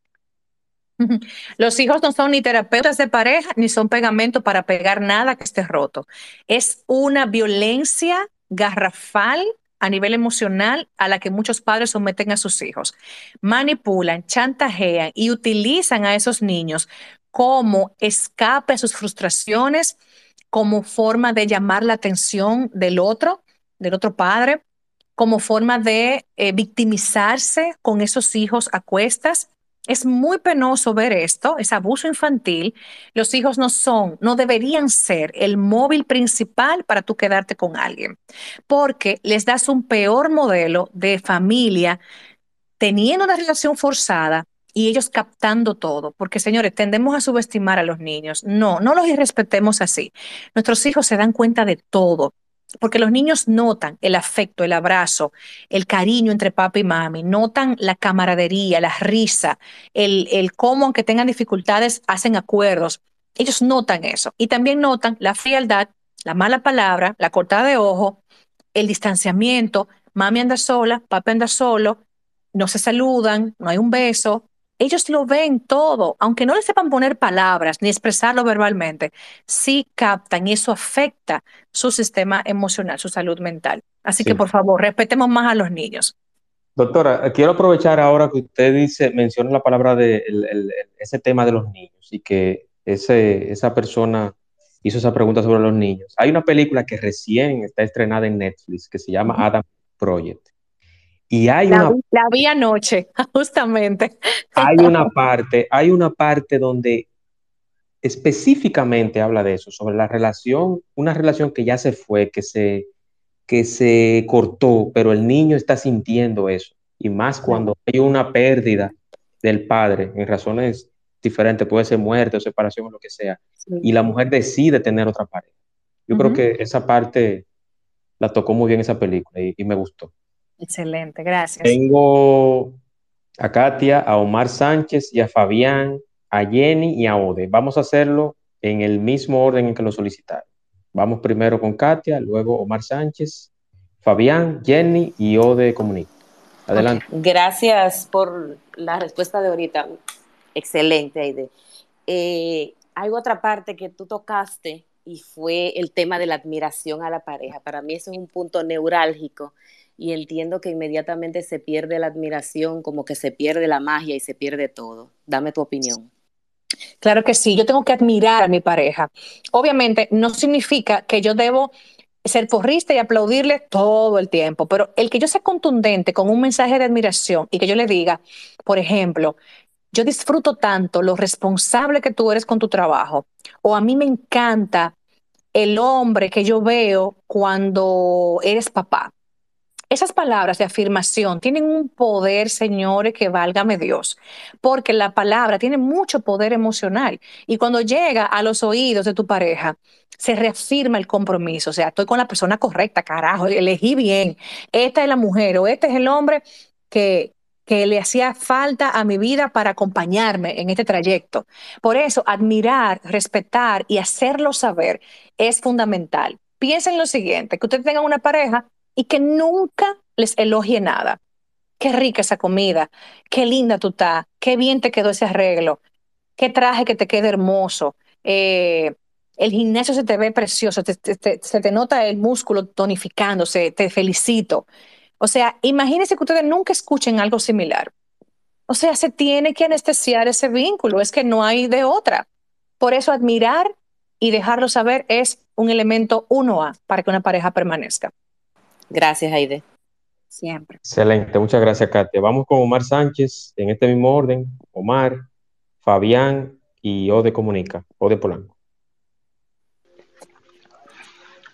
Los hijos no son ni terapeutas de pareja ni son pegamento para pegar nada que esté roto. Es una violencia garrafal a nivel emocional a la que muchos padres someten a sus hijos. Manipulan, chantajean y utilizan a esos niños como escape a sus frustraciones, como forma de llamar la atención del otro, del otro padre, como forma de eh, victimizarse con esos hijos a cuestas. Es muy penoso ver esto, es abuso infantil. Los hijos no son, no deberían ser el móvil principal para tú quedarte con alguien, porque les das un peor modelo de familia teniendo una relación forzada y ellos captando todo, porque señores, tendemos a subestimar a los niños. No, no los irrespetemos así. Nuestros hijos se dan cuenta de todo, porque los niños notan el afecto, el abrazo, el cariño entre papá y mami, notan la camaradería, la risa, el, cómo, aunque tengan dificultades, hacen acuerdos. Ellos notan eso y también notan la frialdad, la mala palabra, la cortada de ojo, el distanciamiento. Mami anda sola, papá anda solo, no se saludan, no hay un beso, ellos lo ven todo, aunque no le sepan poner palabras ni expresarlo verbalmente, sí captan y eso afecta su sistema emocional, su salud mental. Así que por favor, respetemos más a los niños. Doctora, quiero aprovechar ahora que usted dice, menciona la palabra de ese tema de los niños y que ese, esa persona hizo esa pregunta sobre los niños. Hay una película que recién está estrenada en Netflix que se llama Adam Project. Y hay la, una, la vi anoche, justamente. Hay una parte, hay una parte donde específicamente habla de eso, sobre la relación, una relación que ya se fue, que se, que se cortó, pero el niño está sintiendo eso. Y más cuando hay una pérdida del padre en razones diferentes, puede ser muerte o separación o lo que sea, y la mujer decide tener otra pareja. Yo creo que esa parte la tocó muy bien esa película y me gustó. Excelente, gracias. Tengo a Katia, a Omar Sánchez y a Fabián, a Jenny y a Ode. Vamos a hacerlo en el mismo orden en que lo solicitaron. Vamos primero con Katia, luego Omar Sánchez, Fabián, Jenny y Ode Comunica. Adelante. Gracias por la respuesta de ahorita. Excelente, Aide. Eh, hay otra parte que tú tocaste y fue el tema de la admiración a la pareja. Para mí eso es un punto neurálgico y entiendo que inmediatamente se pierde la admiración, como que se pierde la magia y se pierde todo. Dame tu opinión. Claro que sí, yo tengo que admirar a mi pareja. Obviamente no significa que yo debo ser porrista y aplaudirle todo el tiempo, pero el que yo sea contundente con un mensaje de admiración y que yo le diga, por ejemplo, yo disfruto tanto lo responsable que tú eres con tu trabajo, o a mí me encanta el hombre que yo veo cuando eres papá Esas palabras de afirmación tienen un poder, señores, que válgame Dios, porque la palabra tiene mucho poder emocional y cuando llega a los oídos de tu pareja, se reafirma el compromiso, o sea, estoy con la persona correcta, carajo, elegí bien, esta es la mujer o este es el hombre que, que le hacía falta a mi vida para acompañarme en este trayecto. Por eso, admirar, respetar y hacerlo saber es fundamental. Piensen lo siguiente, que ustedes tengan una pareja y que nunca les elogie nada. Qué rica esa comida, qué linda tú estás, qué bien te quedó ese arreglo, qué traje que te queda hermoso, eh, el gimnasio se te ve precioso, se te nota el músculo tonificándose, te felicito. O sea, imagínense que ustedes nunca escuchen algo similar. O sea, se tiene que anestesiar ese vínculo, es que no hay de otra. Por eso admirar y dejarlo saber es un elemento 1A para que una pareja permanezca. Gracias, Aide. Siempre. Excelente, muchas gracias, Katia. Vamos con Omar Sánchez, en este mismo orden. Omar, Fabián y Ode Comunica, Ode Polanco.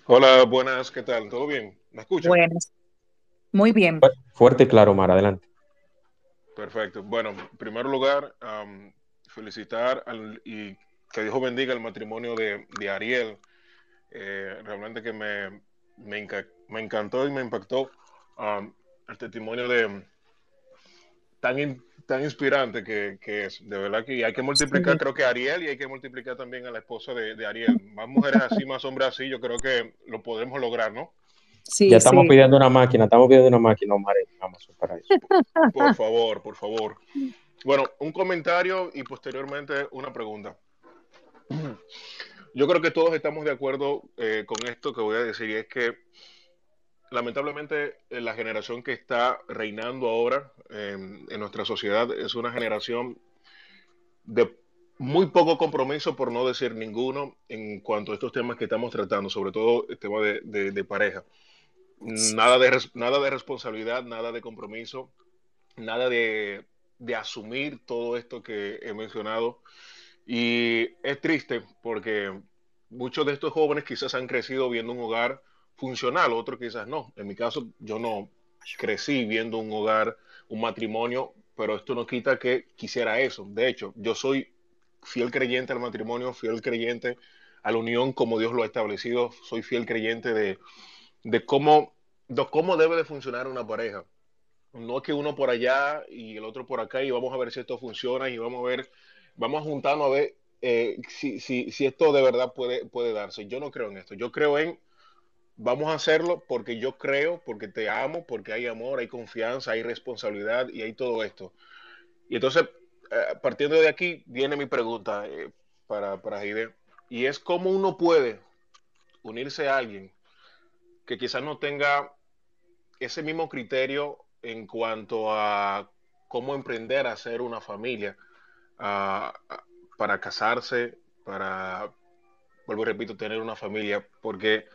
Hola, buenas, ¿qué tal? ¿Todo bien? ¿Me escuchan? Buenas. Muy bien. Fuerte y claro, Omar, adelante. Perfecto. Bueno, en primer lugar, felicitar y que Dios bendiga el matrimonio de, Ariel. Eh, realmente que me, me, me encantó y me impactó um, el testimonio de tan, tan inspirante que, es. De verdad que hay que multiplicar, creo que Ariel, y hay que multiplicar también a la esposa de, Ariel. Más mujeres así, más hombres así, yo creo que lo podemos lograr, ¿no? Sí, ya estamos pidiendo una máquina, estamos pidiendo una máquina, Omar, Amazon para eso. Por favor, por favor. Bueno, un comentario y posteriormente una pregunta. Yo creo que todos estamos de acuerdo eh, con esto que voy a decir, es que lamentablemente eh, la generación que está reinando ahora en nuestra sociedad es una generación de muy poco compromiso, por no decir ninguno, en cuanto a estos temas que estamos tratando, sobre todo el tema de, pareja. Nada de, nada de responsabilidad, nada de compromiso, nada de, de asumir todo esto que he mencionado. Y es triste porque muchos de estos jóvenes quizás han crecido viendo un hogar funcional, otros quizás no. En mi caso, yo no crecí viendo un hogar, un matrimonio, pero esto no quita que quisiera eso. De hecho, yo soy fiel creyente al matrimonio, fiel creyente a la unión como Dios lo ha establecido, soy fiel creyente de, de cómo, de cómo debe de funcionar una pareja. No es que uno por allá y el otro por acá y vamos a ver si esto funciona y vamos a ver, vamos a juntarnos a ver eh, si, si, si, esto de verdad puede, puede darse. Yo no creo en esto, yo creo en vamos a hacerlo porque yo creo, porque te amo, porque hay amor, hay confianza, hay responsabilidad y hay todo esto. Y entonces, eh, partiendo de aquí, viene mi pregunta eh, para, para y es cómo uno puede unirse a alguien que quizás no tenga ese mismo criterio en cuanto a cómo emprender a hacer una familia, para casarse, para, vuelvo y repito, tener una familia, porque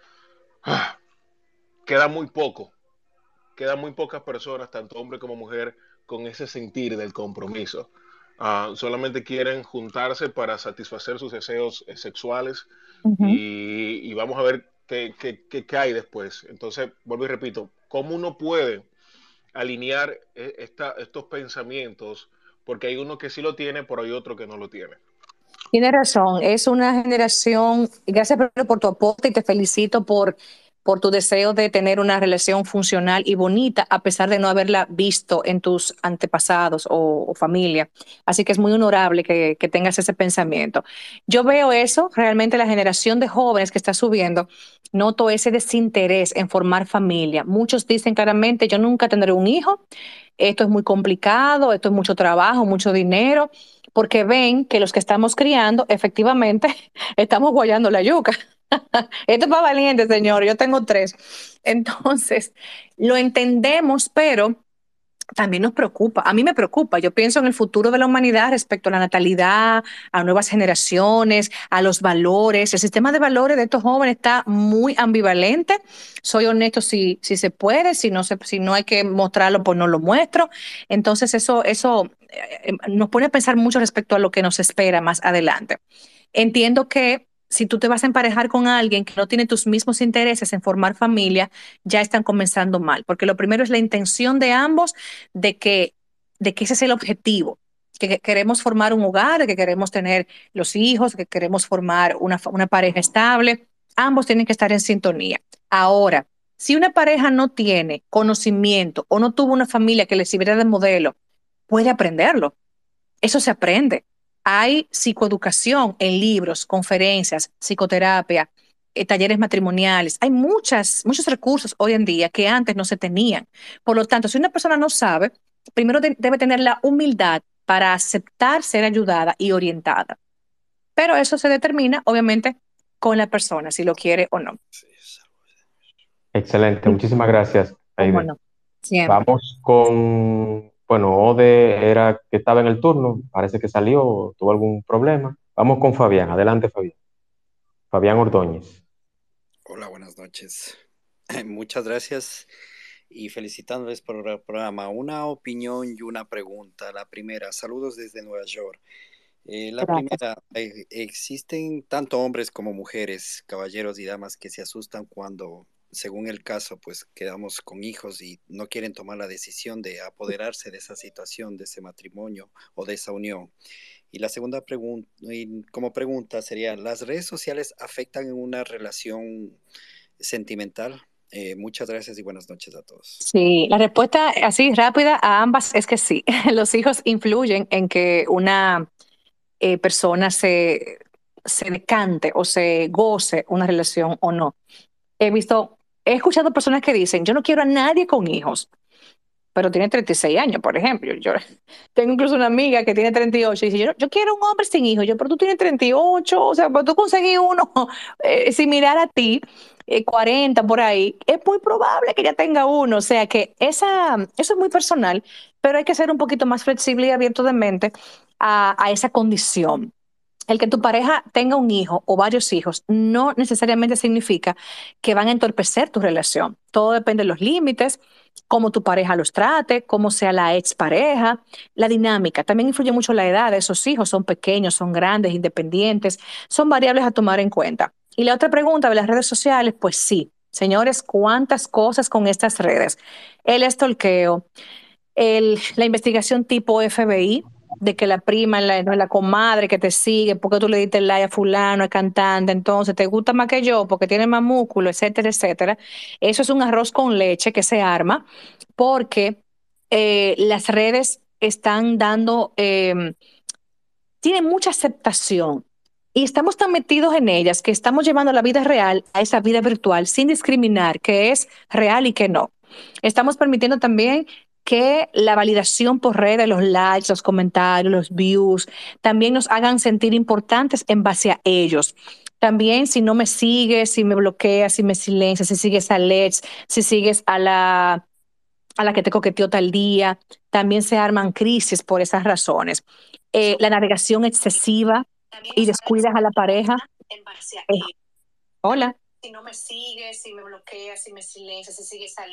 queda muy poco, quedan muy pocas personas, tanto hombre como mujer, con ese sentir del compromiso. Ah, solamente quieren juntarse para satisfacer sus deseos eh, sexuales y, vamos a ver qué, qué, hay después. Entonces, vuelvo y repito, ¿cómo uno puede alinear eh, esta, estos pensamientos? Porque hay uno que sí lo tiene, pero hay otro que no lo tiene. Tiene razón, es una generación, gracias por tu aporte y te felicito por, por tu deseo de tener una relación funcional y bonita, a pesar de no haberla visto en tus antepasados o, familia. Así que es muy honorable que, que, tengas ese pensamiento. Yo veo eso, realmente la generación de jóvenes que está subiendo, noto ese desinterés en formar familia. Muchos dicen claramente, yo nunca tendré un hijo, esto es muy complicado, esto es mucho trabajo, mucho dinero porque ven que los que estamos criando, efectivamente, estamos guayando la yuca. Esto es para valiente, señor. Yo tengo tres. Entonces, lo entendemos, pero también nos preocupa. A mí me preocupa. Yo pienso en el futuro de la humanidad respecto a la natalidad, a nuevas generaciones, a los valores. El sistema de valores de estos jóvenes está muy ambivalente. Soy honesto si, si se puede, si no, se, si no hay que mostrarlo, pues no lo muestro. Entonces eso, eso eh, nos pone a pensar mucho respecto a lo que nos espera más adelante. Entiendo que si tú te vas a emparejar con alguien que no tiene tus mismos intereses en formar familia, ya están comenzando mal, porque lo primero es la intención de ambos de que, de que ese es el objetivo, que queremos formar un hogar, que queremos tener los hijos, que queremos formar una, una pareja estable, ambos tienen que estar en sintonía. Ahora, si una pareja no tiene conocimiento o no tuvo una familia que le sirviera de modelo, puede aprenderlo. Eso se aprende. Hay psicoeducación en libros, conferencias, psicoterapia, eh, talleres matrimoniales. Hay muchas, muchos recursos hoy en día que antes no se tenían. Por lo tanto, si una persona no sabe, primero debe tener la humildad para aceptar ser ayudada y orientada. Pero eso se determina, obviamente, con la persona, si lo quiere o no. Excelente, muchísimas gracias. Vamos con bueno, Ode era que estaba en el turno, parece que salió, tuvo algún problema. Vamos con Fabián, adelante Fabián. Fabián Ordóñez. Hola, buenas noches. Muchas gracias y felicitándoles por el programa. Una opinión y una pregunta. La primera, saludos desde Nueva York. Eh, la primera, eh, existen tanto hombres como mujeres, caballeros y damas que se asustan cuando según el caso, pues quedamos con hijos y no quieren tomar la decisión de apoderarse de esa situación, de ese matrimonio o de esa unión. Y la segunda pregunta, como pregunta sería, ¿las redes sociales afectan en una relación sentimental? Eh, muchas gracias y buenas noches a todos. Sí, la respuesta así rápida a ambas es que sí. Los hijos influyen en que una eh, persona se, se decante o se goce una relación o no. He visto he escuchado personas que dicen, yo no quiero a nadie con hijos, pero tiene 36 años, por ejemplo. Yo tengo incluso una amiga que tiene 38 y dice, yo, yo quiero un hombre sin hijos. Yo, pero tú tienes 38, o sea, pero tú conseguís uno eh, similar a ti, 40 eh, por ahí, es muy probable que ya tenga uno. O sea, que esa, eso es muy personal, pero hay que ser un poquito más flexible y abierto de mente a, a esa condición el que tu pareja tenga un hijo o varios hijos no necesariamente significa que van a entorpecer tu relación. Todo depende de los límites, cómo tu pareja los trate, cómo sea la expareja, la dinámica. También influye mucho la edad de esos hijos. Son pequeños, son grandes, independientes. Son variables a tomar en cuenta. Y la otra pregunta de las redes sociales, pues sí. Señores, ¿cuántas cosas con estas redes? El estolqueo, el, la investigación tipo FBI, de que la prima la, la comadre que te sigue, porque tú le diste like a fulano, es cantante, entonces te gusta más que yo porque tiene más músculo, etcétera, etcétera. Eso es un arroz con leche que se arma porque eh, las redes están dando, eh, tienen mucha aceptación y estamos tan metidos en ellas que estamos llevando la vida real a esa vida virtual sin discriminar qué es real y qué no. Estamos permitiendo también que la validación por redes, los likes, los comentarios, los views, también nos hagan sentir importantes en base a ellos. También si no me sigues, si me bloqueas, si me silencias, si sigues a Let's, si sigues a la, a la que te coqueteó tal día, también se arman crisis por esas razones. Eh, la navegación excesiva y descuidas a la pareja. Eh, hola. Si no me sigues, si me bloqueas, si me silencias, si sigues a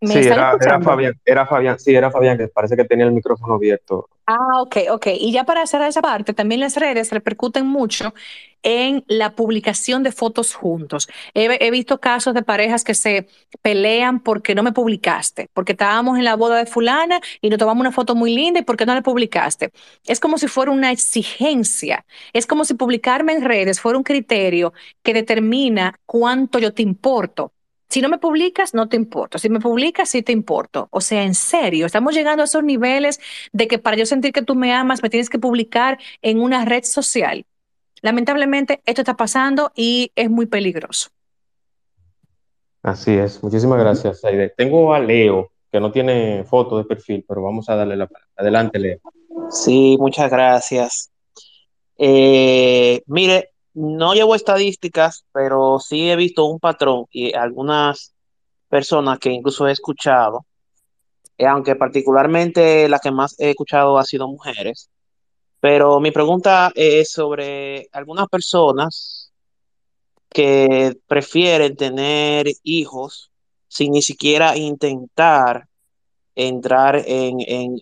Sí, era, Fabián, era Fabián, sí, era Fabián, que parece que tenía el micrófono abierto. Ah, ok, ok. Y ya para hacer esa parte, también las redes repercuten mucho en la publicación de fotos juntos. He, visto casos de parejas que se pelean porque no me publicaste, porque estábamos en la boda de fulana y nos tomamos una foto muy linda y porque no la publicaste. Es como si fuera una exigencia, es como si publicarme en redes fuera un criterio que determina cuánto yo te importo. Si no me publicas, no te importo. Si me publicas, sí te importo. O sea, en serio, estamos llegando a esos niveles de que para yo sentir que tú me amas, me tienes que publicar en una red social. Lamentablemente, esto está pasando y es muy peligroso. Así es. Muchísimas gracias, Aide. Tengo a Leo, que no tiene foto de perfil, pero vamos a darle la palabra. Adelante, Leo. Sí, muchas gracias. Eh, mire, no llevo estadísticas, pero sí he visto un patrón y algunas personas que incluso he escuchado, eh, aunque particularmente la que más he escuchado ha sido mujeres. Pero mi pregunta es sobre algunas personas que prefieren tener hijos sin ni siquiera intentar entrar en,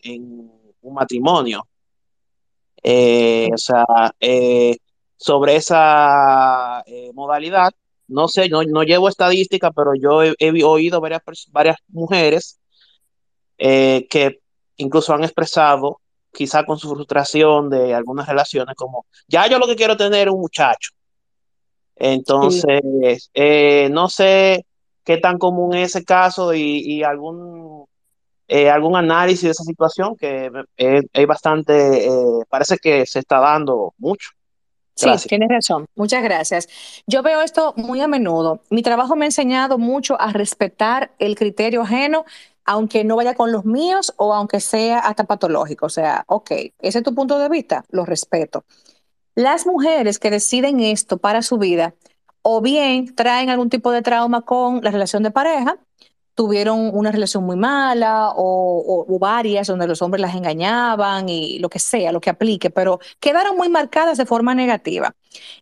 un matrimonio. Eh, o sea, eh, sobre esa eh, modalidad. No sé, no, no, llevo estadística, pero yo he, he oído varias, varias mujeres eh, que incluso han expresado, quizá con su frustración de algunas relaciones, como, ya yo lo que quiero tener es un muchacho. Entonces, sí. eh, no sé qué tan común es ese caso y, y algún, eh, algún análisis de esa situación que es, bastante, parece que se está dando mucho. Gracias. Sí, tienes razón. Muchas gracias. Yo veo esto muy a menudo. Mi trabajo me ha enseñado mucho a respetar el criterio ajeno, aunque no vaya con los míos o aunque sea hasta patológico. O sea, ok, ese es tu punto de vista, lo respeto. Las mujeres que deciden esto para su vida, o bien traen algún tipo de trauma con la relación de pareja, tuvieron una relación muy mala o, varias donde los hombres las engañaban y lo que sea, lo que aplique, pero quedaron muy marcadas de forma negativa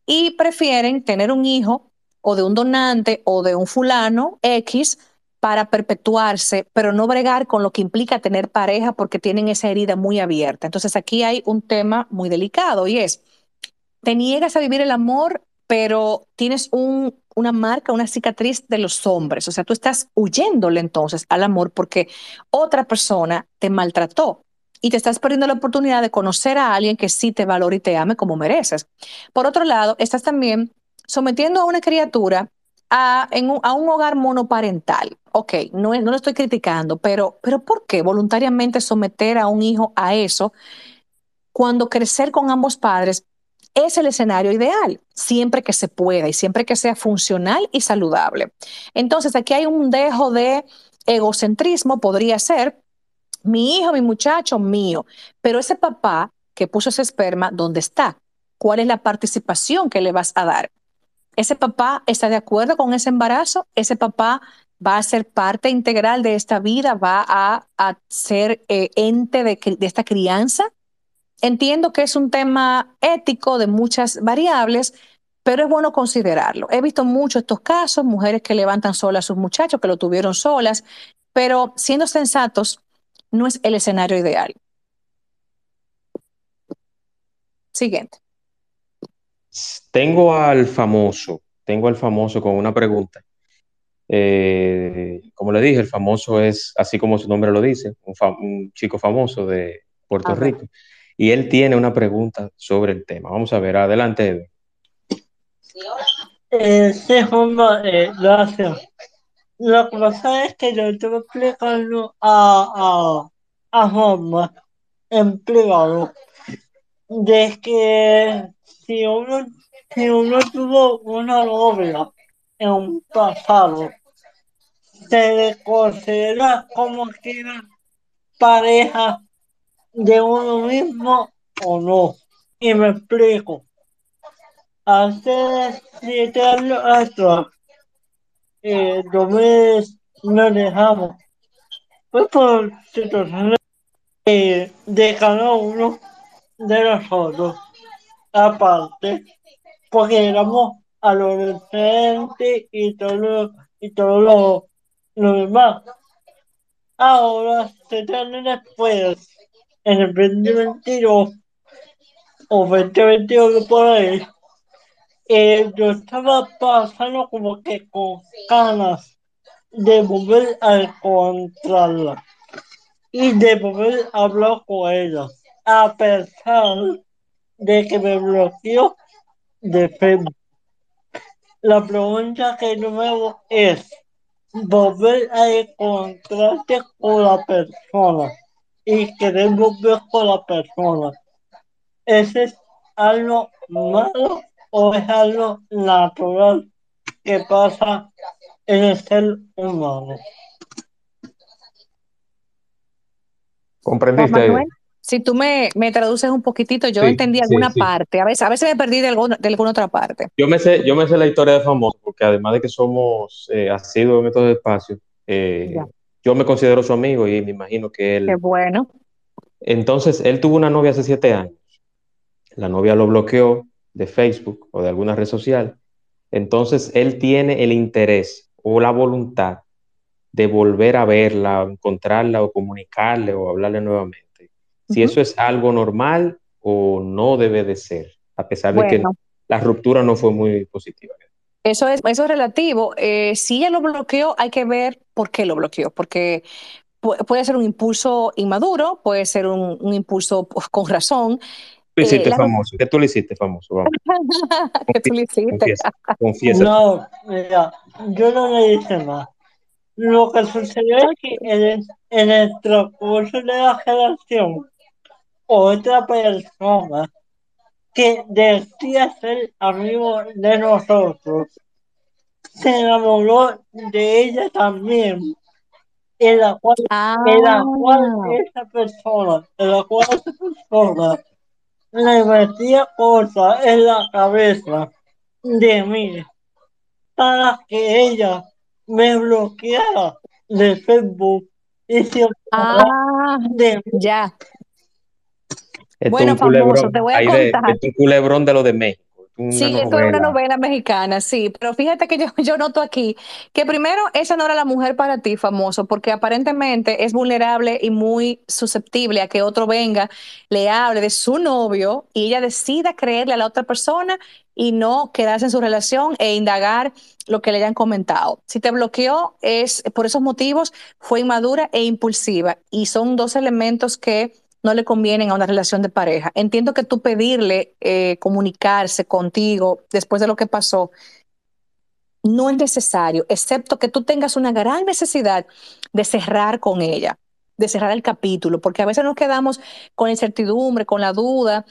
y prefieren tener un hijo o de un donante o de un fulano X para perpetuarse, pero no bregar con lo que implica tener pareja porque tienen esa herida muy abierta. Entonces aquí hay un tema muy delicado y es, te niegas a vivir el amor pero tienes un, una marca, una cicatriz de los hombres. O sea, tú estás huyéndole entonces al amor porque otra persona te maltrató y te estás perdiendo la oportunidad de conocer a alguien que sí te valore y te ame como mereces. Por otro lado, estás también sometiendo a una criatura a, en un, a un hogar monoparental. Ok, no, no lo estoy criticando, pero, pero ¿por qué voluntariamente someter a un hijo a eso cuando crecer con ambos padres es el escenario ideal, siempre que se pueda y siempre que sea funcional y saludable. Entonces, aquí hay un dejo de egocentrismo, podría ser mi hijo, mi muchacho, mío, pero ese papá que puso ese esperma, ¿dónde está? ¿Cuál es la participación que le vas a dar? ¿Ese papá está de acuerdo con ese embarazo? ¿Ese papá va a ser parte integral de esta vida? ¿Va a, ser eh, ente de esta crianza? Entiendo que es un tema ético de muchas variables, pero es bueno considerarlo. He visto muchos estos casos, mujeres que levantan solas a sus muchachos, que lo tuvieron solas, pero siendo sensatos, no es el escenario ideal. Siguiente. Tengo al famoso, tengo al famoso con una pregunta. Eh, como le dije, el famoso es, así como su nombre lo dice, un, chico famoso de Puerto Ajá. Rico y él tiene una pregunta sobre el tema. Vamos a ver, adelante. Eh, sí, eh, gracias. Lo que pasa es que yo estuve explicando a, a, a Juanma en privado de que si uno, si uno tuvo una novia en pasado, se le considera como que era pareja de uno mismo o no. Y me explico. Hace siete años atrás, eh, dos meses nos dejamos. Pues por situaciones eh, de cada uno de nosotros. Aparte, porque éramos adolescentes y todo, y todo lo, lo demás. Ahora, siete años después, en el 2022 o 2021 por ahí, eh, yo estaba pasando como que con ganas de volver a encontrarla y de volver a hablar con ella, a pesar de que me bloqueó de Facebook. La pregunta que yo me hago es volver a encontrarte con la persona y queremos ver con la persona. ¿Ese es algo malo o es algo natural que pasa en el ser humano? ¿Comprendiste? Manuel, si tú me, me, traduces un poquitito, yo sí, entendí alguna sí, sí. parte, a veces, a veces me perdí de alguna, de alguna otra parte. Yo me, sé, yo me sé la historia de Famoso, porque además de que somos eh, asiduos en estos espacios, eh, yo me considero su amigo y me imagino que él... Qué bueno. Entonces, él tuvo una novia hace siete años. La novia lo bloqueó de Facebook o de alguna red social. Entonces, él tiene el interés o la voluntad de volver a verla, encontrarla o comunicarle o hablarle nuevamente. Si uh -huh. eso es algo normal o no debe de ser, a pesar bueno. de que la ruptura no fue muy positiva. Eso es, eso es relativo. Eh, si ella lo bloqueó, hay que ver por qué lo bloqueó, porque puede ser un impulso inmaduro, puede ser un, un impulso pues, con razón. Tú hiciste eh, famoso, ¿qué tú le hiciste famoso? Vamos. ¿Qué tú le hiciste? Confiesa, confiesa. No, mira, yo no le hice más. Lo que sucedió es que en el, en el transcurso de la relación, otra persona que decía ser amigo de nosotros se enamoró de ella también en la cual, en la cual Ah, esa persona, en la cual esa persona le metía cosas en la cabeza de mí para que ella me bloqueara de Facebook y se ah, de mí. ya. Esto Bueno, culebrón, famoso, te voy a de, contar. esto es un culebrón de lo de México. Sí, esto es una novela. novela mexicana, sí, pero fíjate que yo, yo noto aquí que primero esa no era la mujer para ti, famoso, porque aparentemente es vulnerable y muy susceptible a que otro venga, le hable de su novio y ella decida creerle a la otra persona y no quedarse en su relación e indagar lo que le hayan comentado. Si te bloqueó es por esos motivos, fue inmadura e impulsiva y son dos elementos que no le convienen a una relación de pareja. Entiendo que tú pedirle eh, comunicarse contigo después de lo que pasó no es necesario, excepto que tú tengas una gran necesidad de cerrar con ella, de cerrar el capítulo, porque a veces nos quedamos con incertidumbre, con la duda,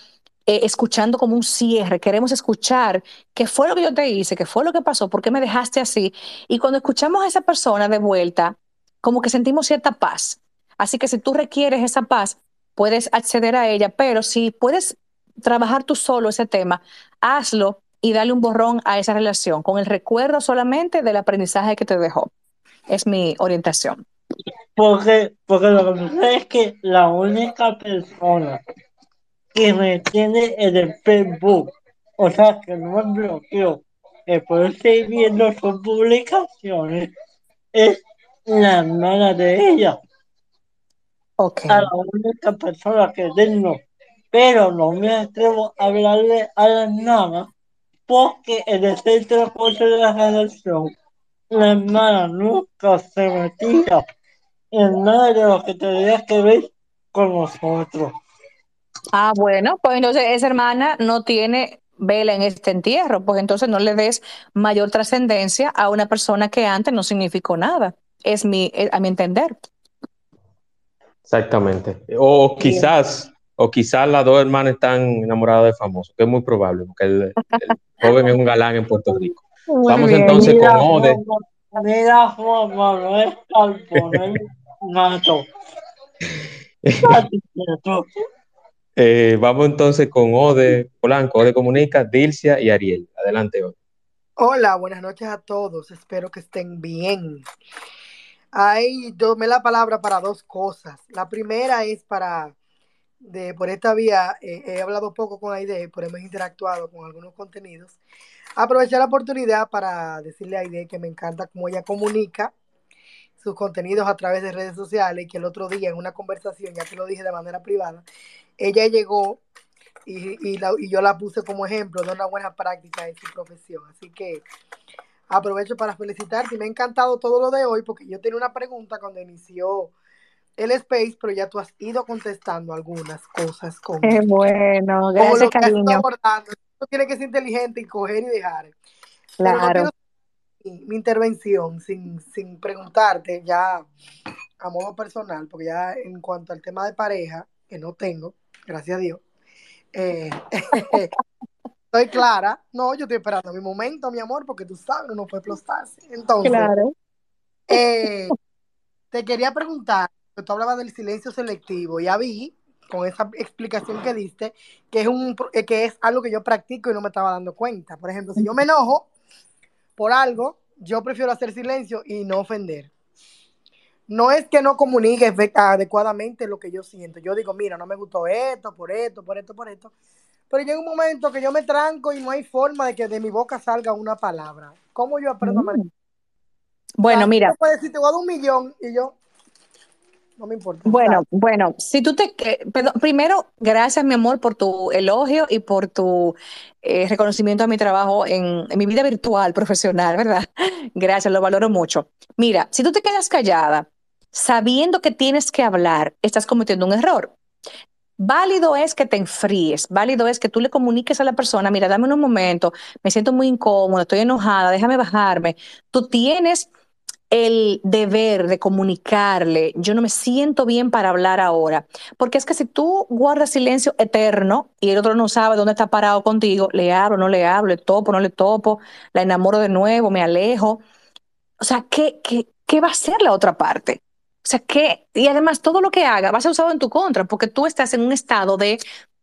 eh, escuchando como un cierre. Queremos escuchar qué fue lo que yo te hice, qué fue lo que pasó, por qué me dejaste así. Y cuando escuchamos a esa persona de vuelta, como que sentimos cierta paz. Así que si tú requieres esa paz, puedes acceder a ella, pero si puedes trabajar tú solo ese tema, hazlo y dale un borrón a esa relación con el recuerdo solamente del aprendizaje que te dejó. Es mi orientación. Porque, porque lo que pasa es que la única persona que me tiene en el Facebook, o sea, que no me bloqueó, que puedo seguir viendo sus publicaciones, es la hermana de ella. Ok. A la única persona que tengo. Pero no me atrevo a hablarle a la hermana porque en el centro de la relación, la hermana nunca se metía en nada de lo que tenía que ver con nosotros. Ah, bueno, pues entonces esa hermana no tiene vela en este entierro, pues entonces no le des mayor trascendencia a una persona que antes no significó nada. Es mi, es- a mi entender. Exactamente. O quizás, o quizás las dos hermanas están enamoradas de famoso, que es muy probable, porque el, el joven es un galán en Puerto Rico. Muy Vamos bien. entonces Mira, con Ode. Mira, Calponer Mato. Eh, vamos entonces con Ode Polanco, Ode Comunica, Dilcia y Ariel. Adelante, Ode. Hola, buenas noches a todos. Espero que estén bien. Ahí tomé la palabra para dos cosas. La primera es para, de, por esta vía, eh, he hablado poco con Aide, pero hemos interactuado con algunos contenidos. Aprovechar la oportunidad para decirle a Aide que me encanta cómo ella comunica sus contenidos a través de redes sociales y que el otro día en una conversación, ya te lo dije de manera privada, ella llegó y, y, la- y yo la puse como ejemplo de una buena práctica en su profesión. Así que aprovecho para felicitarte y me ha encantado todo lo de hoy porque yo tenía una pregunta cuando inició el space, pero ya tú has ido contestando algunas cosas con, Qué bueno, gracias, lo que cariño. abordando. Tú tienes que ser inteligente y coger y dejar. No Claro. mi intervención sin, sin preguntarte ya a modo personal, porque ya en cuanto al tema de pareja, que no tengo, gracias a Dios, eh, estoy clara. No, yo estoy esperando mi momento, mi amor, porque tú sabes, uno puede explotarse. Entonces, Claro. eh, te quería preguntar, tú hablabas del silencio selectivo, ya vi con esa explicación que diste, que es, un, eh, que es algo que yo practico y no me estaba dando cuenta. Por ejemplo, si yo me enojo por algo, yo prefiero hacer silencio y no ofender. No es que no comunique adecuadamente lo que yo siento. Yo digo, mira, no me gustó esto, por esto, por esto, por esto. Pero llega un momento que yo me tranco y no hay forma de que de mi boca salga una palabra. ¿Cómo yo aprendo a? Mm. Bueno, O sea, mira, puedes decir, te voy a dar un millón y yo, No me importa. Bueno, bueno, si tú te... Perdón, primero, gracias, mi amor, por tu elogio y por tu eh, reconocimiento a mi trabajo en, en mi vida virtual, profesional, ¿verdad? Gracias, lo valoro mucho. Mira, si tú te quedas callada sabiendo que tienes que hablar, estás cometiendo un error. Válido es que te enfríes, válido es que tú le comuniques a la persona, mira, dame un momento, me siento muy incómoda, estoy enojada, déjame bajarme. Tú tienes el deber de comunicarle, yo no me siento bien para hablar ahora, porque es que si tú guardas silencio eterno y el otro no sabe dónde está parado contigo, le hablo, no le hablo, le topo, no le topo, la enamoro de nuevo, me alejo. O sea, ¿qué, qué, qué va a hacer la otra parte? O sea, que, y además todo lo que haga va a ser usado en tu contra, porque tú estás en un estado de,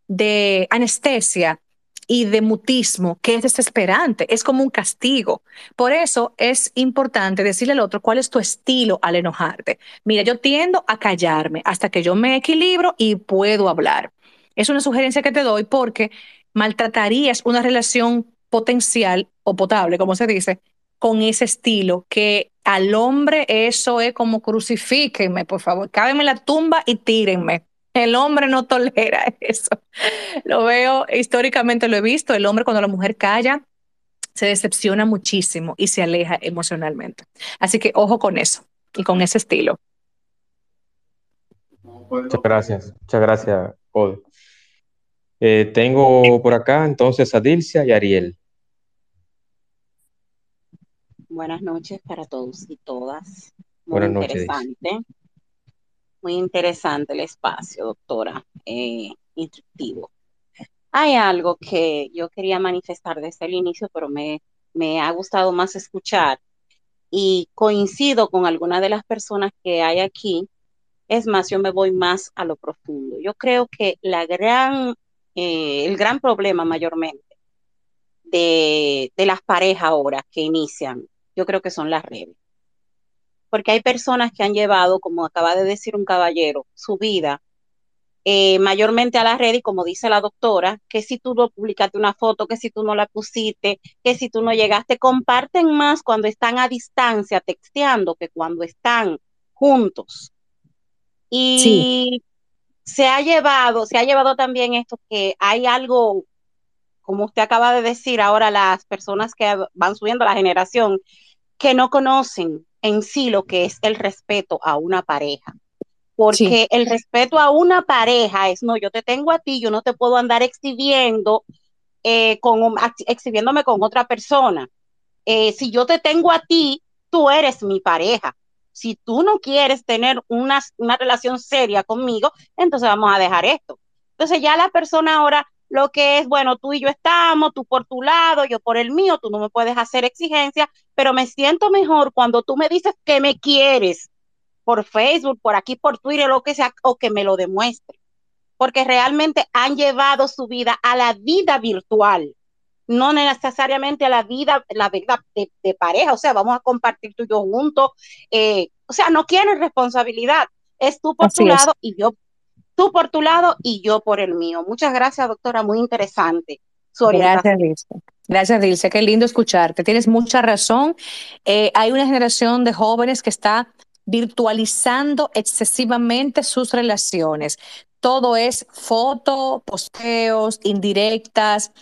de anestesia y de mutismo que es desesperante, es como un castigo. Por eso es importante decirle al otro cuál es tu estilo al enojarte. Mira, yo tiendo a callarme hasta que yo me equilibro y puedo hablar. Es una sugerencia que te doy porque maltratarías una relación potencial o potable, como se dice, con ese estilo que al hombre eso es como crucifíquenme, por favor, cábenme la tumba y tírenme. El hombre no tolera eso. Lo veo, históricamente lo he visto, el hombre cuando la mujer calla se decepciona muchísimo y se aleja emocionalmente. Así que ojo con eso y con ese estilo. Muchas gracias, muchas gracias. Eh, tengo por acá entonces a Dilcia y Ariel. Buenas noches para todos y todas. Muy Buenas noches. interesante. Muy interesante el espacio, doctora. Eh, instructivo. Hay algo que yo quería manifestar desde el inicio, pero me, me ha gustado más escuchar y coincido con algunas de las personas que hay aquí. Es más, yo me voy más a lo profundo. Yo creo que la gran, eh, el gran problema mayormente de, de las parejas ahora que inician yo creo que son las redes. Porque hay personas que han llevado, como acaba de decir un caballero, su vida eh, mayormente a la red y como dice la doctora, que si tú no publicaste una foto, que si tú no la pusiste, que si tú no llegaste, comparten más cuando están a distancia texteando que cuando están juntos. Y se ha llevado, se ha llevado también esto que hay algo, como usted acaba de decir, ahora las personas que van subiendo la generación, que no conocen en sí lo que es el respeto a una pareja. Porque el respeto a una pareja es, no, yo te tengo a ti, yo no te puedo andar exhibiendo, eh, con, exhibiéndome con otra persona. Eh, si yo te tengo a ti, tú eres mi pareja. Si tú no quieres tener una, una relación seria conmigo, entonces vamos a dejar esto. Entonces ya la persona ahora lo que es, bueno, tú y yo estamos, tú por tu lado, yo por el mío, tú no me puedes hacer exigencia, pero me siento mejor cuando tú me dices que me quieres por Facebook, por aquí, por Twitter, lo que sea, o que me lo demuestre, porque realmente han llevado su vida a la vida virtual, no necesariamente a la vida, la vida de, pareja, o sea, vamos a compartir tú y yo juntos, eh, o sea, no quieren responsabilidad, es tú por tu lado y yo tú por tu lado y yo por el mío. Muchas gracias, doctora, muy interesante. Su gracias, Dilce. Gracias, Dilce. Qué lindo escucharte. Tienes mucha razón. Eh, hay una generación de jóvenes que está virtualizando excesivamente sus relaciones. Todo es foto, posteos, indirectas,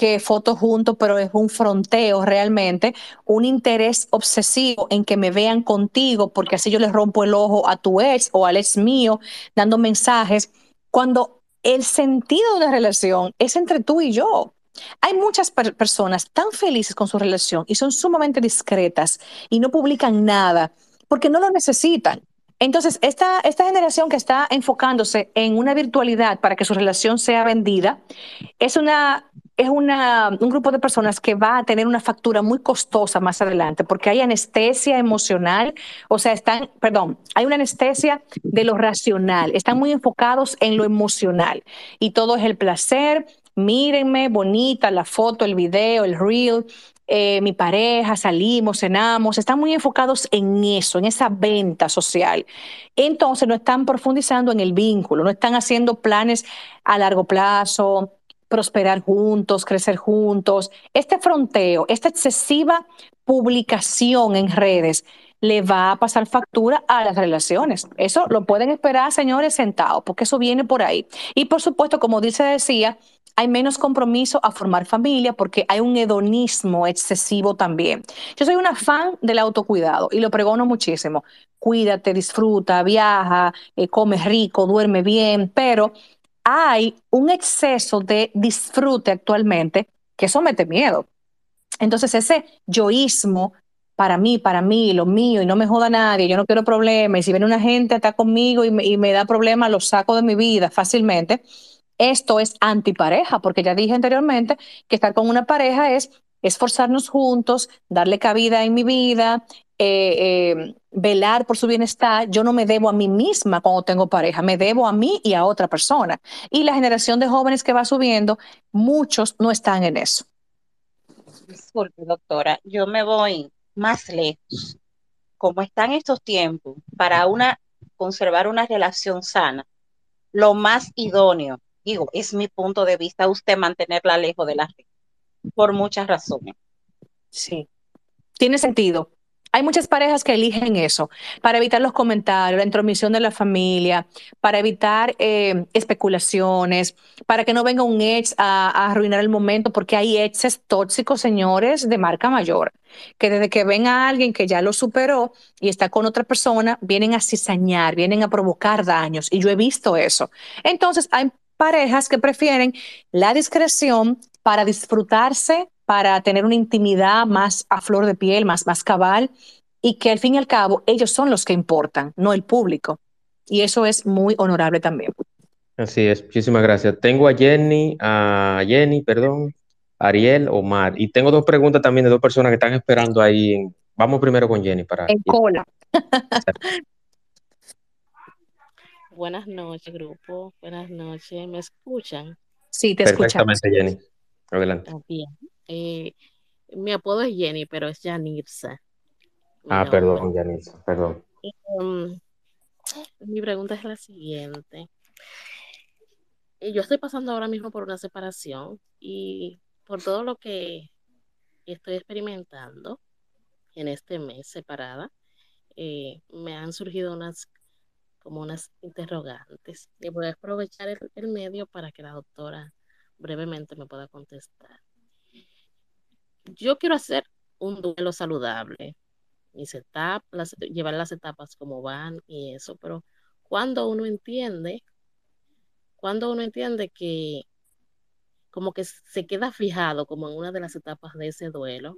que fotos juntos, pero es un fronteo realmente, un interés obsesivo en que me vean contigo, porque así yo les rompo el ojo a tu ex o al ex mío, dando mensajes, cuando el sentido de una relación es entre tú y yo. Hay muchas personas tan felices con su relación y son sumamente discretas y no publican nada porque no lo necesitan. Entonces, esta, esta generación que está enfocándose en una virtualidad para que su relación sea vendida, es una es un grupo de personas que va a tener una factura muy costosa más adelante, porque hay anestesia emocional, o sea, están, perdón, hay una anestesia de lo racional, están muy enfocados en lo emocional y todo es el placer. Mírenme, bonita la foto, el video, el reel, eh, mi pareja, salimos, cenamos, están muy enfocados en eso, en esa venta social. Entonces no están profundizando en el vínculo, no están haciendo planes a largo plazo, prosperar juntos, crecer juntos. Este fronteo, esta excesiva publicación en redes le va a pasar factura a las relaciones. Eso lo pueden esperar, señores, sentados, porque eso viene por ahí. Y por supuesto, como dice decía, hay menos compromiso a formar familia porque hay un hedonismo excesivo también. Yo soy una fan del autocuidado y lo pregono muchísimo. Cuídate, disfruta, viaja, eh, come rico, duerme bien, pero hay un exceso de disfrute actualmente que eso mete miedo. Entonces ese yoísmo para mí, para mí, lo mío, y no me joda nadie, yo no quiero problemas, y si viene una gente está conmigo y me, y me da problemas, lo saco de mi vida fácilmente. Esto es antipareja, porque ya dije anteriormente que estar con una pareja es esforzarnos juntos, darle cabida en mi vida, eh, eh, velar por su bienestar. Yo no me debo a mí misma cuando tengo pareja, me debo a mí y a otra persona. Y la generación de jóvenes que va subiendo, muchos no están en eso. Disculpe, doctora, yo me voy más lejos. Como están estos tiempos, para una conservar una relación sana, lo más idóneo digo, es mi punto de vista, usted mantenerla lejos de la red, por muchas razones. Sí, tiene sentido. Hay muchas parejas que eligen eso para evitar los comentarios, la intromisión de la familia, para evitar eh, especulaciones, para que no venga un ex a, a, arruinar el momento, porque hay exes tóxicos, señores, de marca mayor, que desde que ven a alguien que ya lo superó y está con otra persona, vienen a cizañar, vienen a provocar daños. Y yo he visto eso. Entonces, hay parejas que prefieren la discreción para disfrutarse, para tener una intimidad más a flor de piel, más, más cabal, y que al fin y al cabo ellos son los que importan, no el público. Y eso es muy honorable también. Así es, muchísimas gracias. Tengo a Jenny, a Jenny, perdón, Ariel, Omar, y tengo dos preguntas también de dos personas que están esperando ahí. En... Vamos primero con Jenny para. En cola. Buenas noches, grupo. Buenas noches. ¿Me escuchan? Sí, te Perfectamente, escuchamos. Jenny. Adelante. Bien. Eh, mi apodo es Jenny, pero es Janirza. Ah, perdón, Janirza, perdón. Um, mi pregunta es la siguiente. Yo estoy pasando ahora mismo por una separación y por todo lo que estoy experimentando en este mes separada, eh, me han surgido unas como unas interrogantes. Y voy a aprovechar el, el, medio para que la doctora brevemente me pueda contestar. Yo quiero hacer un duelo saludable, mis etapas, llevar las etapas como van y eso, pero cuando uno entiende, cuando uno entiende que como que se queda fijado como en una de las etapas de ese duelo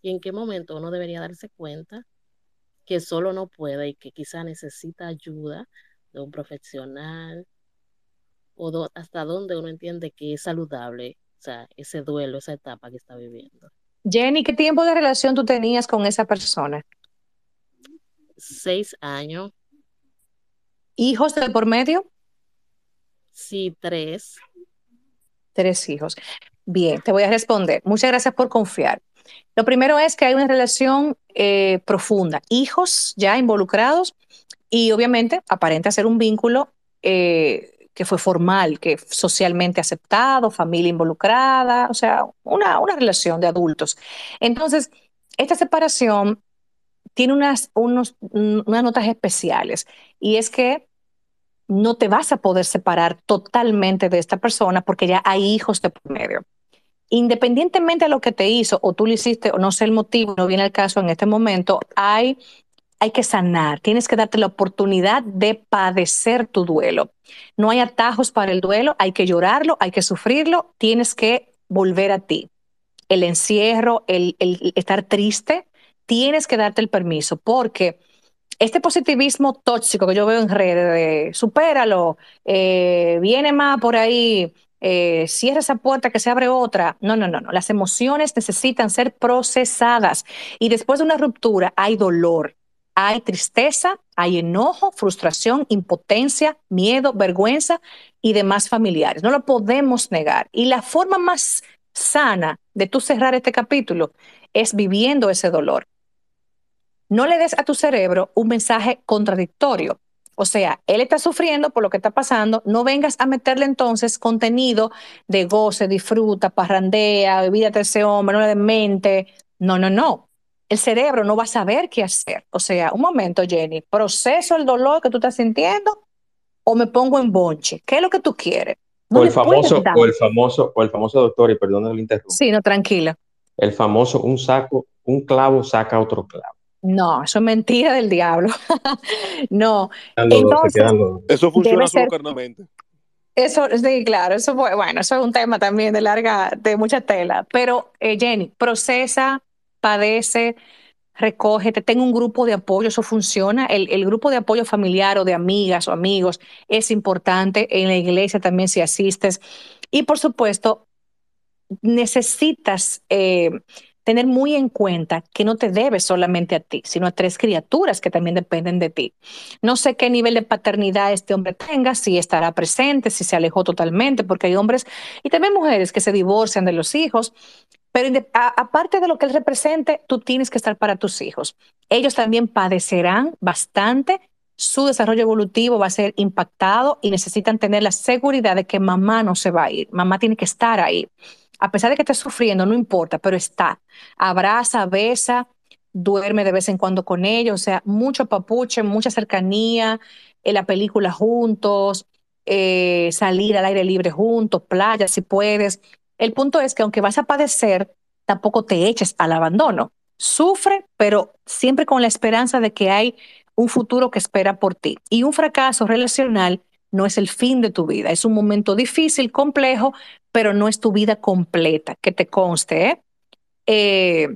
y en qué momento uno debería darse cuenta que solo no puede y que quizá necesita ayuda de un profesional o do, hasta dónde uno entiende que es saludable, o sea, ese duelo, esa etapa que está viviendo. Jenny, ¿qué tiempo de relación tú tenías con esa persona? Seis años. ¿Hijos de por medio? Sí, tres. Tres hijos. Bien, te voy a responder. Muchas gracias por confiar. Lo primero es que hay una relación eh, profunda, hijos ya involucrados y obviamente aparenta ser un vínculo eh, que fue formal, que socialmente aceptado, familia involucrada, o sea, una, una relación de adultos. Entonces, esta separación tiene unas, unos, unas notas especiales y es que no te vas a poder separar totalmente de esta persona porque ya hay hijos de por medio independientemente de lo que te hizo o tú lo hiciste o no sé el motivo, no viene el caso en este momento, hay, hay que sanar, tienes que darte la oportunidad de padecer tu duelo. No hay atajos para el duelo, hay que llorarlo, hay que sufrirlo, tienes que volver a ti. El encierro, el, estar triste, tienes que darte el permiso porque este positivismo tóxico que yo veo en redes de supéralo, eh, viene más por ahí, eh, cierra esa puerta que se abre otra. No, no, no, no. Las emociones necesitan ser procesadas y después de una ruptura hay dolor, hay tristeza, hay enojo, frustración, impotencia, miedo, vergüenza y demás familiares. No lo podemos negar. Y la forma más sana de tú cerrar este capítulo es viviendo ese dolor. No le des a tu cerebro un mensaje contradictorio. O sea, él está sufriendo por lo que está pasando, no vengas a meterle entonces contenido de goce, disfruta, parrandea, de ese hombre, no le mente. No, no, no. El cerebro no va a saber qué hacer. O sea, un momento, Jenny, proceso el dolor que tú estás sintiendo o me pongo en bonche. ¿Qué es lo que tú quieres? No O el famoso, o el famoso, o el famoso doctor, y perdón que lo interrumpa, Sí, no, tranquila. el famoso un saco, un clavo saca otro clavo. No, eso es mentira del diablo. no. Entonces. Eso funciona ser carnalmente. Eso, sí, claro, eso fue, bueno, eso es un tema también de larga, de mucha tela. Pero, eh, Jenny, procesa, padece, recógete, ten un grupo de apoyo, eso funciona. El, el grupo de apoyo familiar o de amigas o amigos es importante. En la iglesia también si asistes. Y por supuesto, necesitas eh, tener muy en cuenta que no te debes solamente a ti, sino a tres criaturas que también dependen de ti. No sé qué nivel de paternidad este hombre tenga, si estará presente, si se alejó totalmente, porque hay hombres y también mujeres que se divorcian de los hijos, pero aparte de lo que él represente, tú tienes que estar para tus hijos. Ellos también padecerán bastante. Su desarrollo evolutivo va a ser impactado y necesitan tener la seguridad de que mamá no se va a ir. Mamá tiene que estar ahí. A pesar de que esté sufriendo, no importa, pero está. Abraza, besa, duerme de vez en cuando con ellos. O sea, mucho papuche, mucha cercanía, en la película juntos, eh, salir al aire libre juntos, playa si puedes. El punto es que aunque vas a padecer, tampoco te eches al abandono. Sufre, pero siempre con la esperanza de que hay un futuro que espera por ti. Y un fracaso relacional no es el fin de tu vida, es un momento difícil, complejo, pero no es tu vida completa, que te conste. ¿eh? Eh,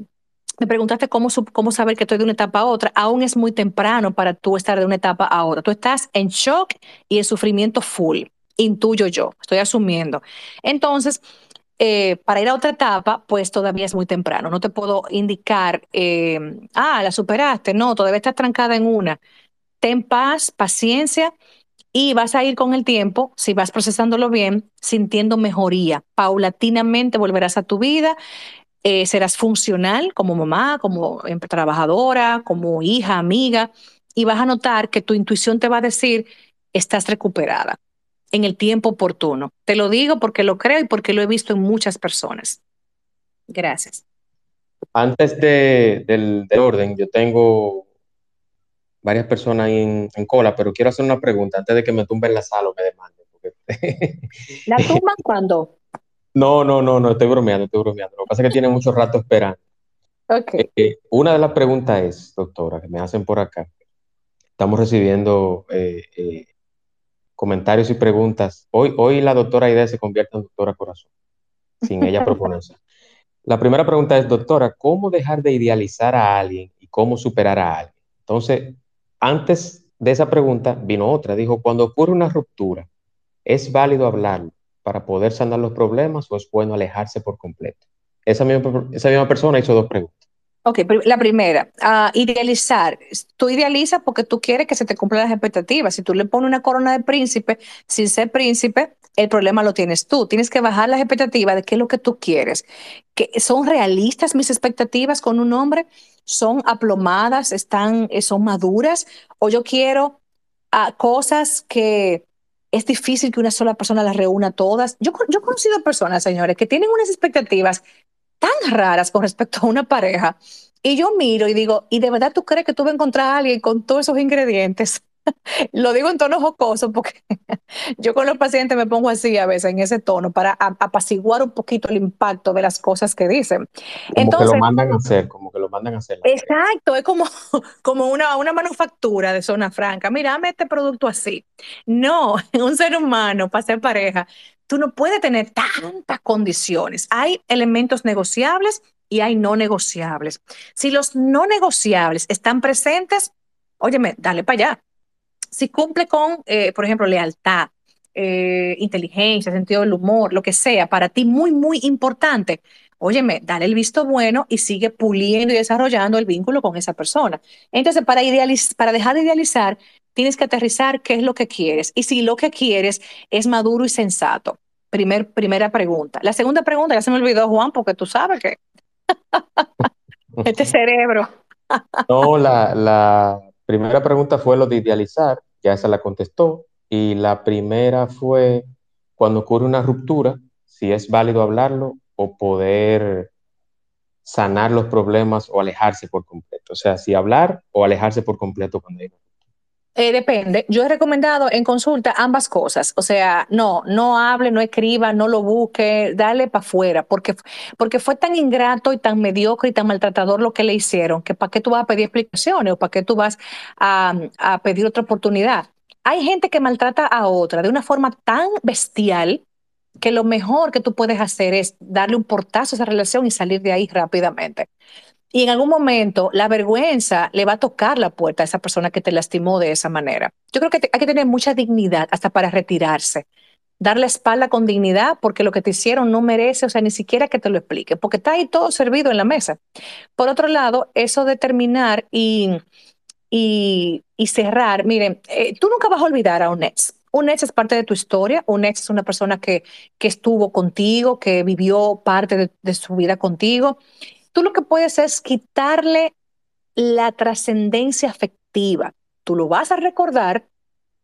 me preguntaste cómo, cómo saber que estoy de una etapa a otra. Aún es muy temprano para tú estar de una etapa a otra. Tú estás en shock y en sufrimiento full. Intuyo yo, estoy asumiendo. Entonces, eh, para ir a otra etapa, pues todavía es muy temprano. No te puedo indicar, eh, ah, la superaste. No, todavía estás trancada en una. Ten paz, paciencia y vas a ir con el tiempo, si vas procesándolo bien, sintiendo mejoría. Paulatinamente volverás a tu vida, eh, serás funcional como mamá, como trabajadora, como hija, amiga, y vas a notar que tu intuición te va a decir, estás recuperada en el tiempo oportuno. Te lo digo porque lo creo y porque lo he visto en muchas personas. Gracias. Antes de, del orden, yo tengo varias personas ahí en, en cola, pero quiero hacer una pregunta antes de que me tumben la sala o me demanden. porque- ¿La tumban cuando? No, no, no, no, estoy bromeando, estoy bromeando. Lo que pasa es que tienen mucho rato esperando. Ok. Eh, una de las preguntas es, doctora, que me hacen por acá. Estamos recibiendo eh, eh, comentarios y preguntas. Hoy, hoy la doctora Aide se convierte en doctora corazón, sin ella proponerse. La primera pregunta es, doctora, ¿cómo dejar de idealizar a alguien y cómo superar a alguien? Entonces, antes de esa pregunta vino otra. Dijo, cuando ocurre una ruptura, ¿es válido hablarlo para poder sanar los problemas o es bueno alejarse por completo? Esa misma, esa misma persona hizo dos preguntas. Ok, la primera, ah, idealizar. Tú idealizas porque tú quieres que se te cumplan las expectativas. Si tú le pones una corona de príncipe sin ser príncipe, el problema lo tienes tú. Tienes que bajar las expectativas de qué es lo que tú quieres. ¿Que ¿Son realistas mis expectativas con un hombre? ¿Son aplomadas? ¿Están, eh, ¿Son maduras? ¿O yo quiero ah, cosas que es difícil que una sola persona las reúna todas? Yo, yo he conocido personas, señores, que tienen unas expectativas tan raras con respecto a una pareja. Y yo miro y digo, ¿y de verdad tú crees que tú vas a encontrar a alguien con todos esos ingredientes? Lo digo en tono jocoso porque yo con los pacientes me pongo así a veces en ese tono para apaciguar un poquito el impacto de las cosas que dicen. Como que lo Entonces, mandan a hacer, como que lo mandan a hacer. Exacto, es como, como una, una manufactura de zona franca. Mira, dame este producto así. No, un ser humano para ser pareja, tú no puedes tener tantas condiciones. Hay elementos negociables y hay no negociables. Si los no negociables están presentes, óyeme, dale para allá. Si cumple con, eh, por ejemplo, lealtad, eh, inteligencia, sentido del humor, lo que sea, para ti muy, muy importante, óyeme, dale el visto bueno y sigue puliendo y desarrollando el vínculo con esa persona. Entonces, para, para dejar de idealizar, tienes que aterrizar qué es lo que quieres y si lo que quieres es maduro y sensato. Primer, primera pregunta. La segunda pregunta, ya se me olvidó, Juan, porque tú sabes que este cerebro. No, la, la primera pregunta fue lo de idealizar ya esa la contestó. Y la primera fue cuando ocurre una ruptura, si es válido hablarlo o poder sanar los problemas o alejarse por completo. O sea, si hablar o alejarse por completo cuando hay eh, depende. Yo he recomendado en consulta ambas cosas. O sea, no, no hable, no escriba, no lo busque, dale para afuera, porque, porque fue tan ingrato y tan mediocre y tan maltratador lo que le hicieron, que para qué tú vas a pedir explicaciones o para qué tú vas a, a pedir otra oportunidad. Hay gente que maltrata a otra de una forma tan bestial que lo mejor que tú puedes hacer es darle un portazo a esa relación y salir de ahí rápidamente. Y en algún momento la vergüenza le va a tocar la puerta a esa persona que te lastimó de esa manera. Yo creo que hay que tener mucha dignidad hasta para retirarse. Dar la espalda con dignidad porque lo que te hicieron no merece, o sea, ni siquiera que te lo explique, porque está ahí todo servido en la mesa. Por otro lado, eso de terminar y, y, cerrar, miren, eh, tú nunca vas a olvidar a un ex. Un ex es parte de tu historia, un ex es una persona que, que estuvo contigo, que vivió parte de, su vida contigo Tú lo que puedes es quitarle la trascendencia afectiva. Tú lo vas a recordar,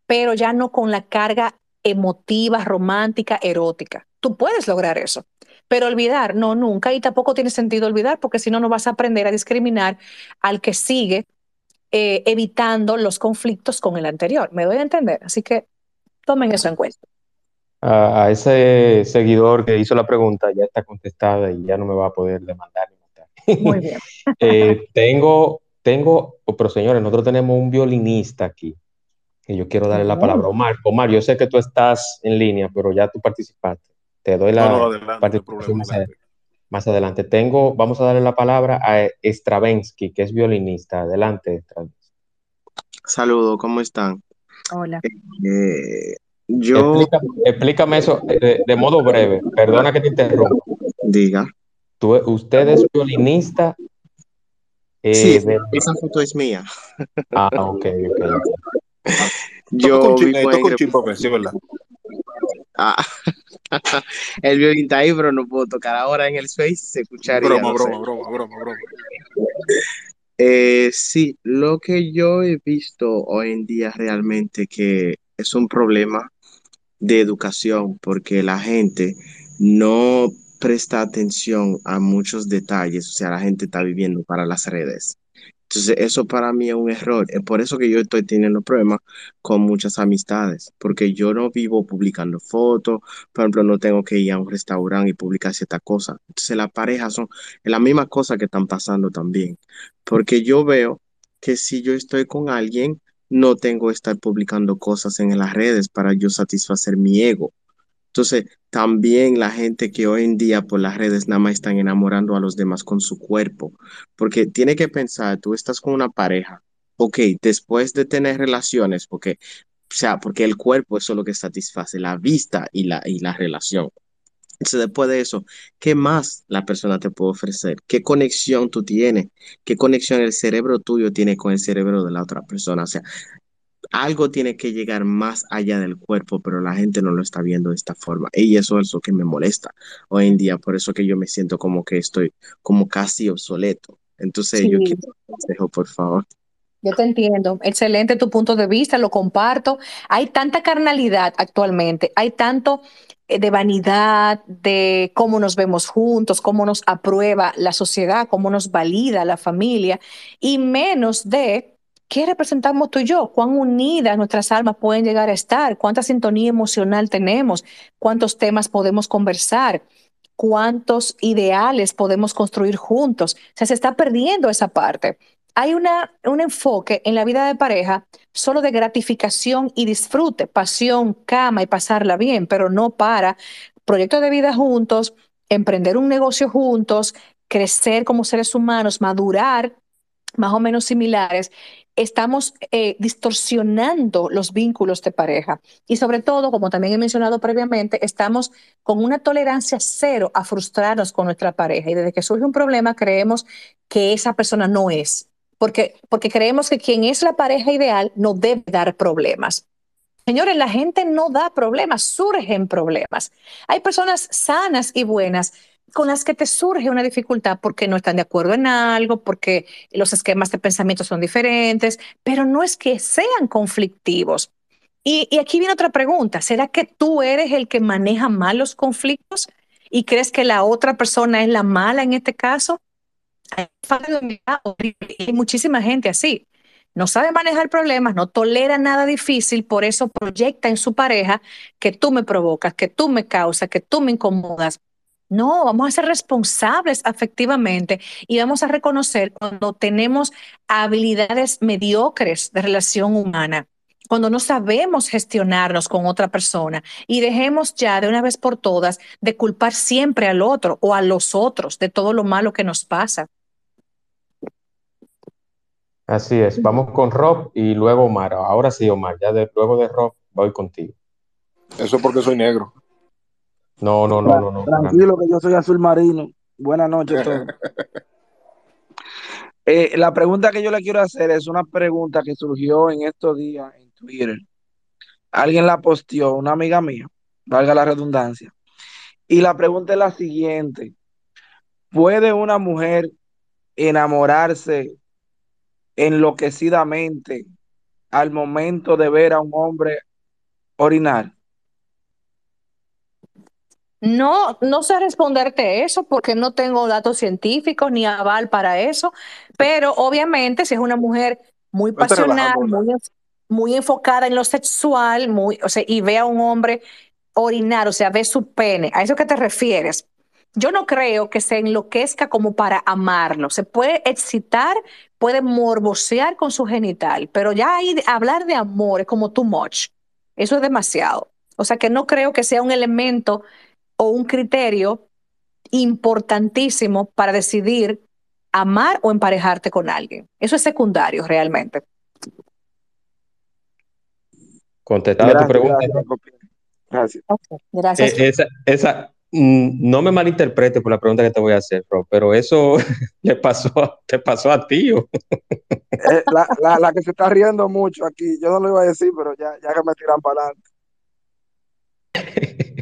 pero ya no con la carga emotiva, romántica, erótica. Tú puedes lograr eso. Pero olvidar, no, nunca. Y tampoco tiene sentido olvidar, porque si no, no vas a aprender a discriminar al que sigue eh, evitando los conflictos con el anterior. ¿Me doy a entender? Así que tomen eso en cuenta. A, a ese seguidor que hizo la pregunta ya está contestada y ya no me va a poder demandar muy bien. eh, tengo, tengo, oh, pero señores, nosotros tenemos un violinista aquí. Y yo quiero darle la palabra a Omar. Omar, yo sé que tú estás en línea, pero ya tú participaste. Te doy la No, no, adelante, participación no más, problema, ad- más adelante. Tengo, vamos a darle la palabra a Stravinsky, que es violinista. Adelante, Stravinsky. Saludos, ¿cómo están? Hola. Eh, yo, Explícame, explícame eso eh, de, de modo breve. Perdona que te interrumpa. diga. Tú, usted es violinista. eh, Sí, de- esa foto es mía. Ah, ok, ok. Yo eh, ¿verdad? Ah, el violín está ahí, pero no puedo tocar ahora en el Space, se escucharía, Broma, no sé. broma, broma, broma, broma. Eh, sí, lo que yo he visto hoy en día realmente que es un problema de educación porque la gente no presta atención a muchos detalles, o sea, la gente está viviendo para las redes. Entonces, eso para mí es un error. Es por eso que yo estoy teniendo problemas con muchas amistades, porque yo no vivo publicando fotos, por ejemplo, no tengo que ir a un restaurante y publicar cierta cosa. Entonces, las parejas son la misma cosa que están pasando también, porque yo veo que si yo estoy con alguien, no tengo que estar publicando cosas en las redes para yo satisfacer mi ego. Entonces, también la gente que hoy en día por las redes nada más están enamorando a los demás con su cuerpo, porque tiene que pensar, tú estás con una pareja, ok, después de tener relaciones, porque, o sea, porque el cuerpo es lo que satisface, la vista y la, y la relación. Entonces, después de eso, ¿qué más la persona te puede ofrecer? ¿Qué conexión tú tienes? ¿Qué conexión el cerebro tuyo tiene con el cerebro de la otra persona? O sea, algo tiene que llegar más allá del cuerpo, pero la gente no lo está viendo de esta forma. Y eso es lo que me molesta hoy en día, por eso que yo me siento como que estoy como casi obsoleto. Entonces, yo quiero un consejo, por favor. Yo te entiendo. Excelente tu punto de vista, lo comparto. Hay tanta carnalidad actualmente, hay tanto eh, de vanidad, de cómo nos vemos juntos, cómo nos aprueba la sociedad, cómo nos valida la familia, y menos de qué representamos tú y yo, cuán unidas nuestras almas pueden llegar a estar, cuánta sintonía emocional tenemos, cuántos temas podemos conversar cuántos ideales podemos construir juntos. O sea, se está perdiendo esa parte. Hay una, un enfoque en la vida de pareja solo de gratificación y disfrute, pasión, cama y pasarla bien, pero no para proyectos de vida juntos, emprender un negocio juntos, crecer como seres humanos, madurar más o menos similares, estamos eh, distorsionando los vínculos de pareja. Y sobre todo, como también he mencionado previamente, estamos con una tolerancia cero a frustrarnos con nuestra pareja. Y desde que surge un problema, creemos que esa persona no es. Porque, porque creemos que quien es la pareja ideal no debe dar problemas. Señores, la gente no da problemas, surgen problemas. Hay personas sanas y buenas con las que te surge una dificultad porque no están de acuerdo en algo, porque los esquemas de pensamiento son diferentes, pero no es que sean conflictivos. Y, aquí viene otra pregunta, ¿será que tú eres el que maneja mal los conflictos y crees que la otra persona es la mala en este caso? Hay muchísima gente así. No sabe manejar problemas, no tolera nada difícil, por eso proyecta en su pareja que tú me provocas, que tú me causas, que tú me incomodas. No, vamos a ser responsables afectivamente y vamos a reconocer cuando tenemos habilidades mediocres de relación humana, cuando no sabemos gestionarnos con otra persona y dejemos ya de una vez por todas de culpar siempre al otro o a los otros de todo lo malo que nos pasa. Así es, vamos con Rob y luego Omar. Ahora sí, Omar, ya de- luego de Rob voy contigo. Eso porque soy negro. No, no, no, no. Tranquilo que yo soy azul marino. Buenas noches a todos. Eh, la pregunta que yo le quiero hacer es una pregunta que surgió en estos días en Twitter. Alguien la posteó, una amiga mía, valga la redundancia. Y la pregunta es la siguiente. ¿Puede una mujer enamorarse enloquecidamente al momento de ver a un hombre orinar? No, no sé responderte eso porque no tengo datos científicos ni aval para eso, pero obviamente si es una mujer muy pasional, muy, muy enfocada en lo sexual, muy, o sea, y ve a un hombre orinar, o sea, ve su pene, ¿a eso que te refieres? Yo no creo que se enloquezca como para amarlo. Se puede excitar, puede morbosear con su genital, pero ya ahí hablar de amor es como too much. Eso es demasiado. O sea que no creo que sea un elemento o un criterio importantísimo para decidir amar o emparejarte con alguien. Eso es secundario realmente. Contestada tu Gracias, pregunta. gracias. Gracias. Eh, esa, esa, mm, no me malinterprete por la pregunta que te voy a hacer, Rob, pero eso le pasó, te pasó a ti. ¿o? Eh, la, la, la que se está riendo mucho aquí, yo no lo iba a decir, pero ya, ya que me tiran para adelante.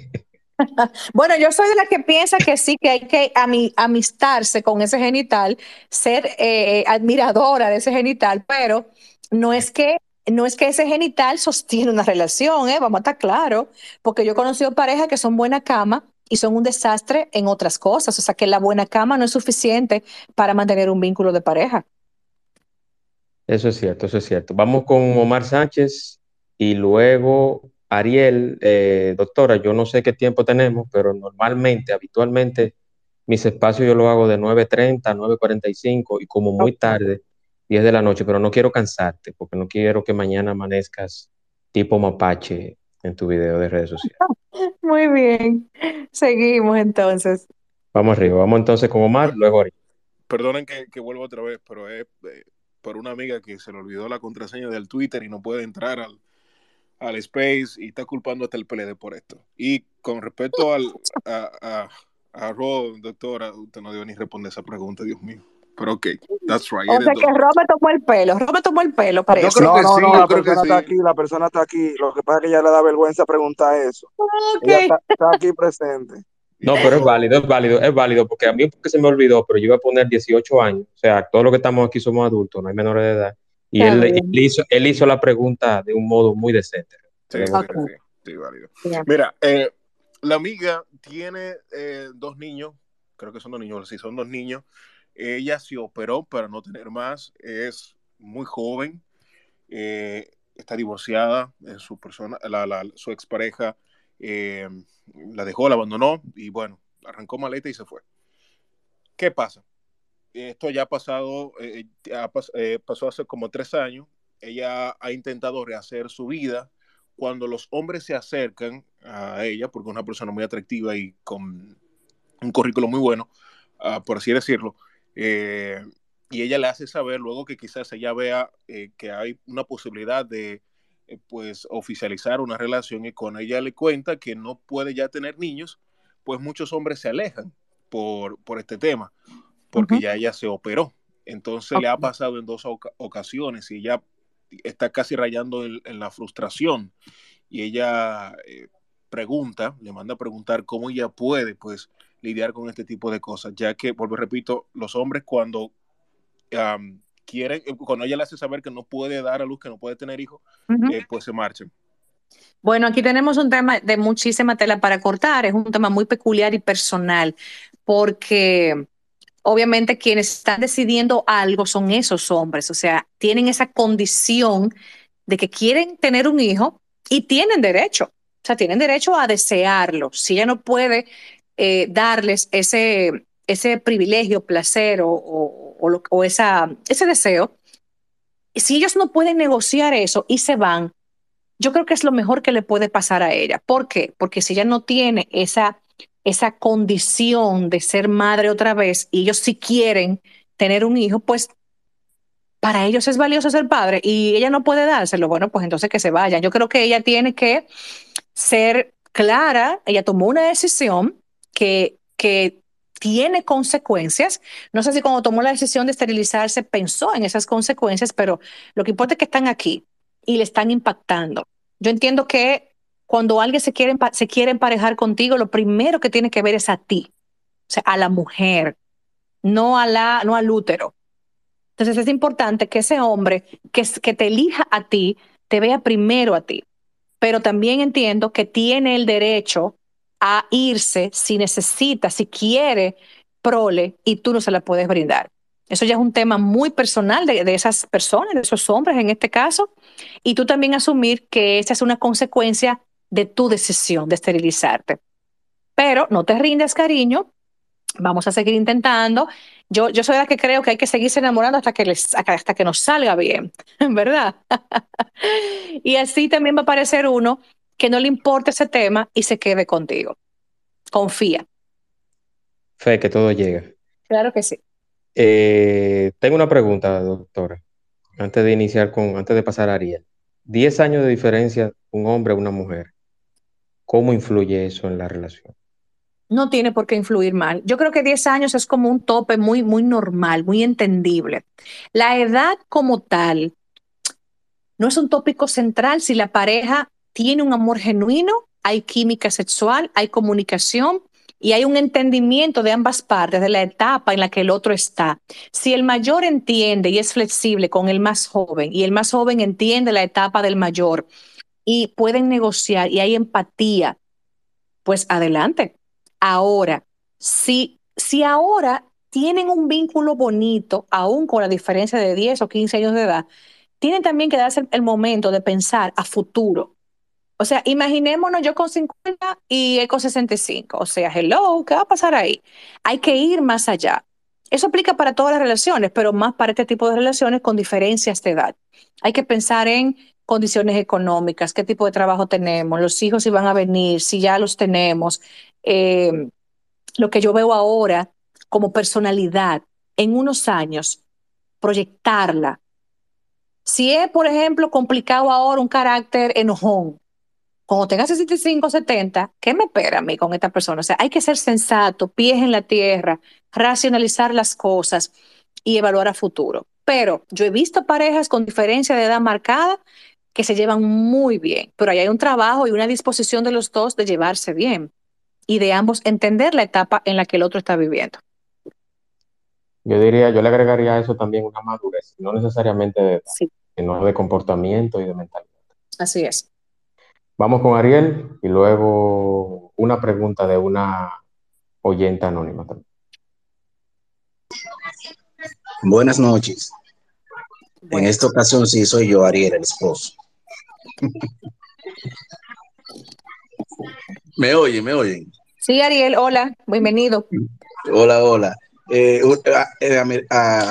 Bueno, yo soy de la que piensa que sí, que hay que ami- amistarse con ese genital, ser eh, admiradora de ese genital, pero no es que no es que ese genital sostiene una relación, ¿eh? Vamos a estar claros, porque yo he conocido parejas que son buena cama y son un desastre en otras cosas, o sea que la buena cama no es suficiente para mantener un vínculo de pareja. Eso es cierto, eso es cierto. Vamos con Omar Sánchez y luego Ariel. Eh, doctora, yo no sé qué tiempo tenemos, pero normalmente, habitualmente, mis espacios yo los hago de 9.30 a 9.45 y como muy tarde, 10 de la noche, pero no quiero cansarte porque no quiero que mañana amanezcas tipo mapache en tu video de redes sociales. Muy bien, seguimos entonces. Vamos arriba, vamos entonces con Omar, luego Ariel. Perdonen que, que vuelva otra vez, pero es eh, por una amiga que se le olvidó la contraseña del Twitter y no puede entrar al, al Space y está culpando hasta el PLD por esto. Y con respecto al, a, a, a Ro, doctora, usted no debe ni responder esa pregunta, Dios mío. Pero ok, that's right. O sea que. Rob me tomó el pelo, Rob me tomó el pelo, parece. No, no, no, la persona está aquí, la persona está aquí. Lo que pasa es que ya le da vergüenza preguntar eso. Ella Ok. está, está aquí presente. No, pero es válido, es válido, es válido, porque a mí porque se me olvidó, pero yo iba a poner 18 años. O sea, todos los que estamos aquí somos adultos, no hay menores de edad. Y él, hizo, él hizo la pregunta de un modo muy decente. Sí, sí, sí, válido. Mira, eh, la amiga tiene eh, dos niños, creo que son dos niños, sí, son dos niños. Ella se operó para no tener más, es muy joven, eh, está divorciada, eh, su persona, la, la- su expareja eh, la dejó, la abandonó y bueno, arrancó maleta y se fue. ¿Qué pasa? Esto ya ha pasado, eh, pas- eh, pasó hace como tres años. Ella ha intentado rehacer su vida. Cuando los hombres se acercan a ella, porque es una persona muy atractiva y con un currículo muy bueno, ah, por así decirlo, eh, y ella le hace saber luego que quizás ella vea eh, que hay una posibilidad de eh, pues oficializar una relación y con ella le cuenta que no puede ya tener niños, pues muchos hombres se alejan por, por este tema, porque ya ella se operó. Entonces le ha pasado en dos oca- ocasiones y ella está casi rayando en, en la frustración y ella eh, pregunta, le manda a preguntar cómo ella puede pues lidiar con este tipo de cosas, ya que, vuelvo repito, los hombres cuando um, quieren, cuando ella le hace saber que no puede dar a luz, que no puede tener hijos, uh -huh. eh, pues se marchan. Bueno, aquí tenemos un tema de muchísima tela para cortar, es un tema muy peculiar y personal, porque obviamente quienes están decidiendo algo son esos hombres, o sea, tienen esa condición de que quieren tener un hijo y tienen derecho, o sea, tienen derecho a desearlo. Si ella no puede eh, darles ese, ese privilegio, placer o, o, o, o esa, ese deseo, si ellos no pueden negociar eso y se van, yo creo que es lo mejor que le puede pasar a ella. ¿Por qué? Porque si ella no tiene esa, esa condición de ser madre otra vez y ellos sí quieren tener un hijo, pues para ellos es valioso ser padre y ella no puede dárselo. Bueno, pues entonces que se vayan. Yo creo que ella tiene que ser clara, ella tomó una decisión que, que tiene consecuencias. No sé si cuando tomó la decisión de esterilizarse pensó en esas consecuencias, pero lo que importa es que están aquí y le están impactando. Yo entiendo que cuando alguien se quiere, se quiere emparejar contigo, lo primero que tiene que ver es a ti, o sea, a la mujer, no, a la, no al útero. Entonces es importante que ese hombre que, que te elija a ti, te vea primero a ti. Pero también entiendo que tiene el derecho a irse si necesita, si quiere prole y tú no se la puedes brindar. Eso ya es un tema muy personal de, de, esas personas, de esos hombres en este caso, y tú también asumir que esa es una consecuencia de tu decisión de esterilizarte. Pero no te rindas, cariño, vamos a seguir intentando. Yo, yo soy la que creo que hay que seguirse enamorando hasta que, les, hasta que nos salga bien, ¿verdad? y así también va a aparecer uno que no le importa ese tema y se quede contigo. Confía. Fe, que todo llega. Claro que sí. Eh, tengo una pregunta, doctora, antes de iniciar con, antes de pasar a Ariel. Diez años de diferencia, un hombre, una mujer. ¿Cómo influye eso en la relación? No tiene por qué influir mal. Yo creo que 10 años es como un tope muy, muy normal, muy entendible. La edad como tal no es un tópico central si la pareja tiene un amor genuino, hay química sexual, hay comunicación y hay un entendimiento de ambas partes de la etapa en la que el otro está. Si el mayor entiende y es flexible con el más joven y el más joven entiende la etapa del mayor y pueden negociar y hay empatía, pues adelante. Ahora, si, si ahora tienen un vínculo bonito, aún con la diferencia de 10 o 15 años de edad, tienen también que darse el momento de pensar a futuro. O sea, imaginémonos yo con 50 y él con 65. O sea, hello, ¿qué va a pasar ahí? Hay que ir más allá. Eso aplica para todas las relaciones, pero más para este tipo de relaciones con diferencias de edad. Hay que pensar en condiciones económicas, qué tipo de trabajo tenemos, los hijos si van a venir, si ya los tenemos. Eh, lo que yo veo ahora como personalidad en unos años, proyectarla. Si es, por ejemplo, complicado ahora un carácter enojón, cuando tenga 65, 70, ¿qué me espera a mí con esta persona? O sea, hay que ser sensato, pies en la tierra, racionalizar las cosas y evaluar a futuro. Pero yo he visto parejas con diferencia de edad marcada que se llevan muy bien, pero ahí hay un trabajo y una disposición de los dos de llevarse bien y de ambos entender la etapa en la que el otro está viviendo. Yo diría, yo le agregaría a eso también una madurez, no necesariamente de edad, sí. sino de comportamiento y de mentalidad. Así es. Vamos con Ariel y luego una pregunta de una oyente anónima también. Buenas noches. En esta ocasión sí soy yo, Ariel, el esposo. ¿Me oyen? ¿Me oyen? Sí, Ariel, hola, bienvenido. Hola, hola. Eh, a,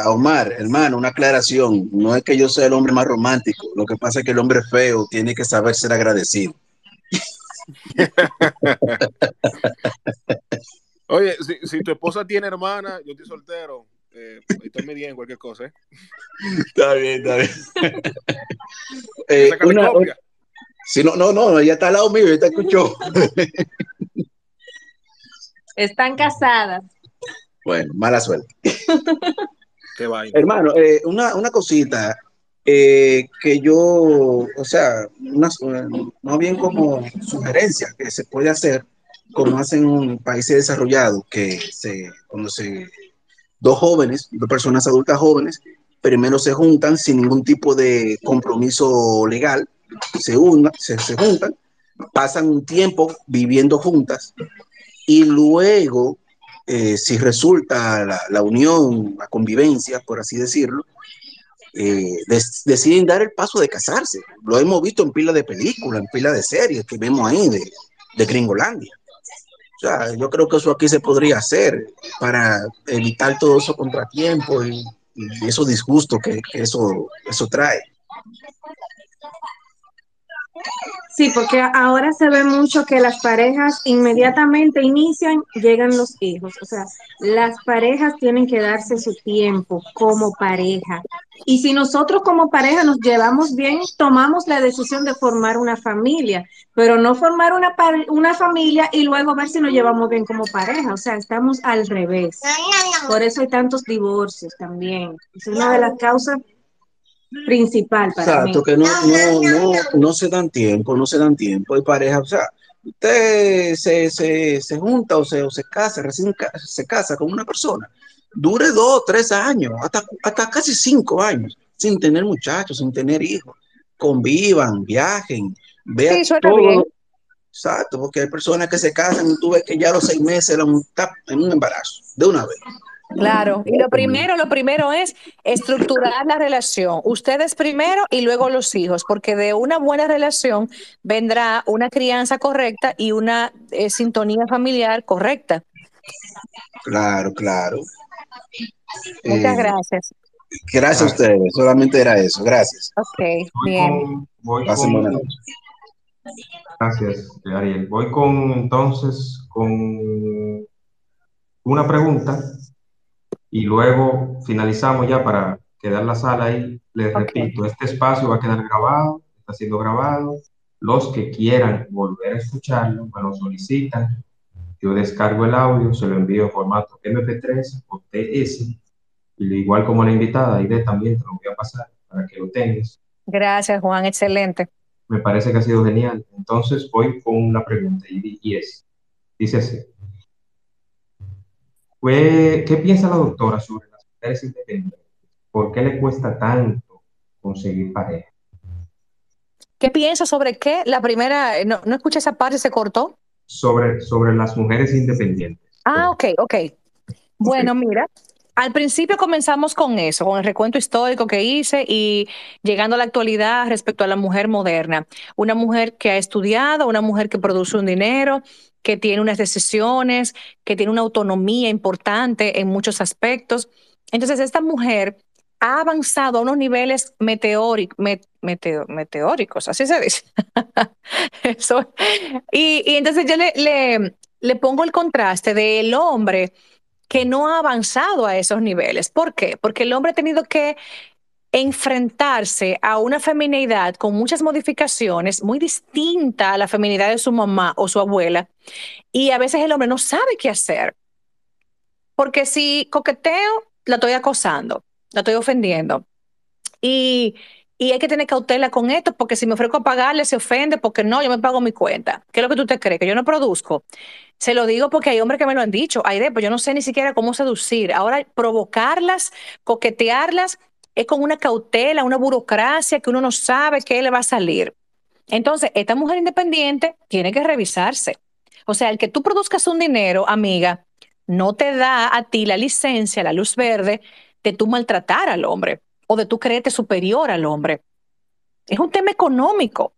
a, Omar, hermano, una aclaración. No es que yo sea el hombre más romántico. Lo que pasa es que el hombre feo tiene que saber ser agradecido. Oye, si, si, tu esposa tiene hermana, yo estoy soltero. Eh, estoy bien, cualquier cosa. ¿eh? Está bien, está bien. eh, una, una, si no, no, no, ella está al lado mío, ella te escuchó. Están casadas. Bueno, mala suerte. Qué vaina. Hermano, eh, una, una cosita eh, que yo, o sea, una, más bien como sugerencia que se puede hacer como hacen en países desarrollados, que se, cuando se, dos jóvenes, dos personas adultas jóvenes, primero se juntan sin ningún tipo de compromiso legal, se, una, se, se juntan, pasan un tiempo viviendo juntas y luego, eh, si resulta la, la, unión, la convivencia, por así decirlo, eh, deciden dar el paso de casarse. Lo hemos visto en pila de películas, en pila de series que vemos ahí de, de Gringolandia. O sea, yo creo que eso aquí se podría hacer para evitar todo eso contratiempo y, y esos disgustos que, que, eso, eso trae. Sí, porque ahora se ve mucho que las parejas inmediatamente inician, llegan los hijos. O sea, las parejas tienen que darse su tiempo como pareja. Y si nosotros como pareja nos llevamos bien, tomamos la decisión de formar una familia, pero no formar una, una familia y luego ver si nos llevamos bien como pareja. O sea, estamos al revés. Por eso hay tantos divorcios también. Es una de las causas principal para Exacto, mí. que no, no, no, no se dan tiempo, no se dan tiempo. Hay pareja, o sea, usted se, se, se junta o se, o se casa, recién ca- se casa con una persona, dure dos, tres años, hasta, hasta casi cinco años, sin tener muchachos, sin tener hijos. Convivan, viajen, vean Sí, suena todo. bien. Exacto, porque hay personas que se casan y tú ves que ya a los seis meses tap en un embarazo, de una vez. Claro, y lo primero, lo primero es estructurar la relación. Ustedes primero y luego los hijos, porque de una buena relación vendrá una crianza correcta y una eh, sintonía familiar correcta. Claro, claro. Muchas Eh, gracias. gracias a ustedes, solamente era eso, gracias. Ok, Voy bien. con, Pasen. Gracias, Ariel. Voy con entonces con una pregunta y luego finalizamos ya para quedar la sala ahí. Les repito, este espacio va a quedar grabado, está siendo grabado. Los que quieran volver a escucharlo, me lo solicitan. Yo descargo el audio, se lo envío en formato MP3 o TS. Igual como la invitada, Aide también te lo voy a pasar para que lo tengas. Gracias, Juan. Excelente. Me parece que ha sido genial. Entonces voy con una pregunta y, y es, dice así. ¿Qué, qué piensa la doctora sobre las mujeres independientes? ¿Por qué le cuesta tanto conseguir pareja? ¿Qué piensas sobre qué? La primera, eh, no, no escuché esa parte, se cortó. Sobre, sobre las mujeres independientes. Ah, ok, ok. Bueno, mira, al principio comenzamos con eso, con el recuento histórico que hice y llegando a la actualidad respecto a la mujer moderna. Una mujer que ha estudiado, una mujer que produce un dinero, que tiene unas decisiones, que tiene una autonomía importante en muchos aspectos. Entonces, esta mujer ha avanzado a unos niveles meteóric- meteóricos, así se dice. Eso. Y, y entonces yo le, le, le pongo el contraste del hombre que no ha avanzado a esos niveles. ¿Por qué? Porque el hombre ha tenido que enfrentarse a una feminidad con muchas modificaciones, muy distinta a la feminidad de su mamá o su abuela, y a veces el hombre no sabe qué hacer. Porque si coqueteo, la estoy acosando, la estoy ofendiendo. Y, y hay que tener cautela con esto, porque si me ofrezco a pagarle, se ofende, porque no, yo me pago mi cuenta. ¿Qué es lo que tú te crees? Que yo no produzco. Se lo digo porque hay hombres que me lo han dicho. Ay, de, pues yo no sé ni siquiera cómo seducir. Ahora, provocarlas, coquetearlas, es con una cautela, una burocracia que uno no sabe qué le va a salir. Entonces, esta mujer independiente tiene que revisarse. O sea, el que tú produzcas un dinero, amiga, no te da a ti la licencia, la luz verde de tú maltratar al hombre o de tú creerte superior al hombre. Es un tema económico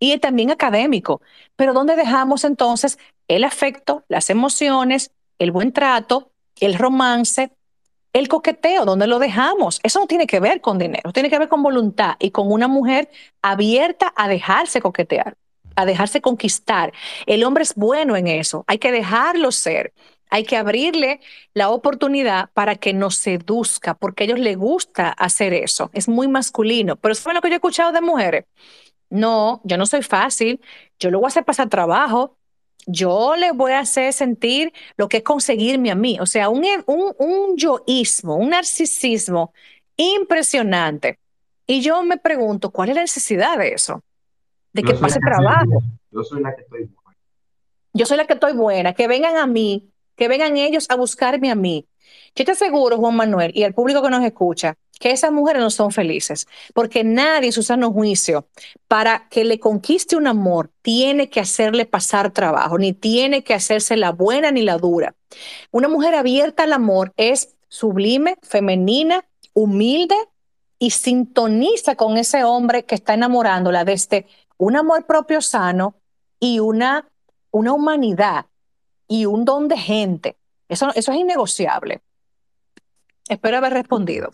y también académico. Pero ¿dónde dejamos entonces el afecto, las emociones, el buen trato, el romance, el coqueteo? ¿Dónde lo dejamos? Eso no tiene que ver con dinero, tiene que ver con voluntad y con una mujer abierta a dejarse coquetear, a dejarse conquistar. El hombre es bueno en eso, hay que dejarlo ser. Hay que abrirle la oportunidad para que nos seduzca, porque a ellos les gusta hacer eso. Es muy masculino. Pero es lo que yo he escuchado de mujeres. No, yo no soy fácil. Yo le voy a hacer pasar trabajo. Yo le voy a hacer sentir lo que es conseguirme a mí. O sea, un, un, un yoísmo, un narcisismo impresionante. Y yo me pregunto, ¿cuál es la necesidad de eso? De que soy pase trabajo. Yo soy la que estoy bien. Yo soy la que estoy buena, que vengan a mí, que vengan ellos a buscarme a mí. Yo te aseguro, Juan Manuel, y el público que nos escucha, que esas mujeres no son felices, porque nadie en su sano juicio, para que le conquiste un amor, tiene que hacerle pasar trabajo, ni tiene que hacerse la buena ni la dura. Una mujer abierta al amor es sublime, femenina, humilde y sintoniza con ese hombre que está enamorándola desde un amor propio sano y una, una humanidad y un don de gente. Eso, eso es innegociable. Espero haber respondido.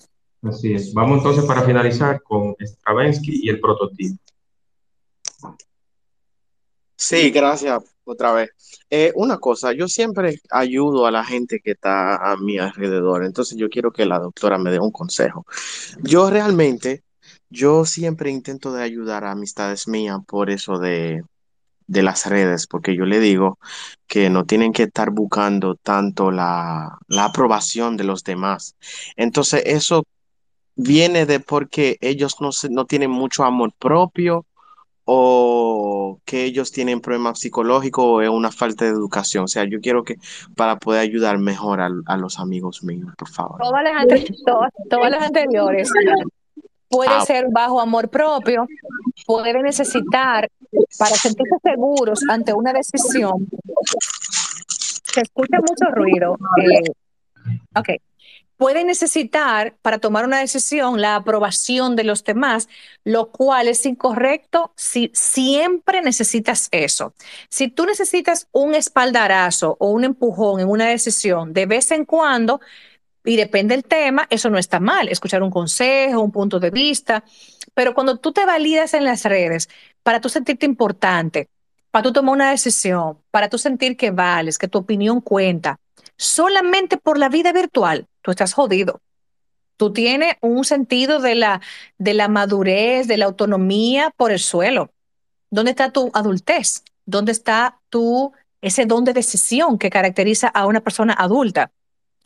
Así es. Vamos entonces para finalizar con Stravinsky y el prototipo. Sí, gracias otra vez. Eh, una cosa, yo siempre ayudo a la gente que está a mi alrededor, entonces yo quiero que la doctora me dé un consejo. Yo realmente, yo siempre intento de ayudar a amistades mías por eso de, de las redes, porque yo le digo que no tienen que estar buscando tanto la, la aprobación de los demás. Entonces, eso viene de porque ellos no, se- no tienen mucho amor propio o que ellos tienen problemas psicológicos o es una falta de educación. O sea, yo quiero que para poder ayudar mejor a, a los amigos míos, por favor. Todas las, ante- todas, todas las anteriores puede Ah. ser bajo amor propio, puede necesitar para sentirse seguros ante una decisión. Se escucha mucho ruido. eh, ok. Puede necesitar para tomar una decisión la aprobación de los demás, lo cual es incorrecto si siempre necesitas eso. Si tú necesitas un espaldarazo o un empujón en una decisión de vez en cuando, y depende del tema, eso no está mal, escuchar un consejo, un punto de vista, pero cuando tú te validas en las redes para tú sentirte importante, para tú tomar una decisión, para tú sentir que vales, que tu opinión cuenta, solamente por la vida virtual, tú estás jodido. Tú tienes un sentido de la, de la madurez, de la autonomía por el suelo. ¿Dónde está tu adultez? ¿Dónde está tu, ese don de decisión que caracteriza a una persona adulta?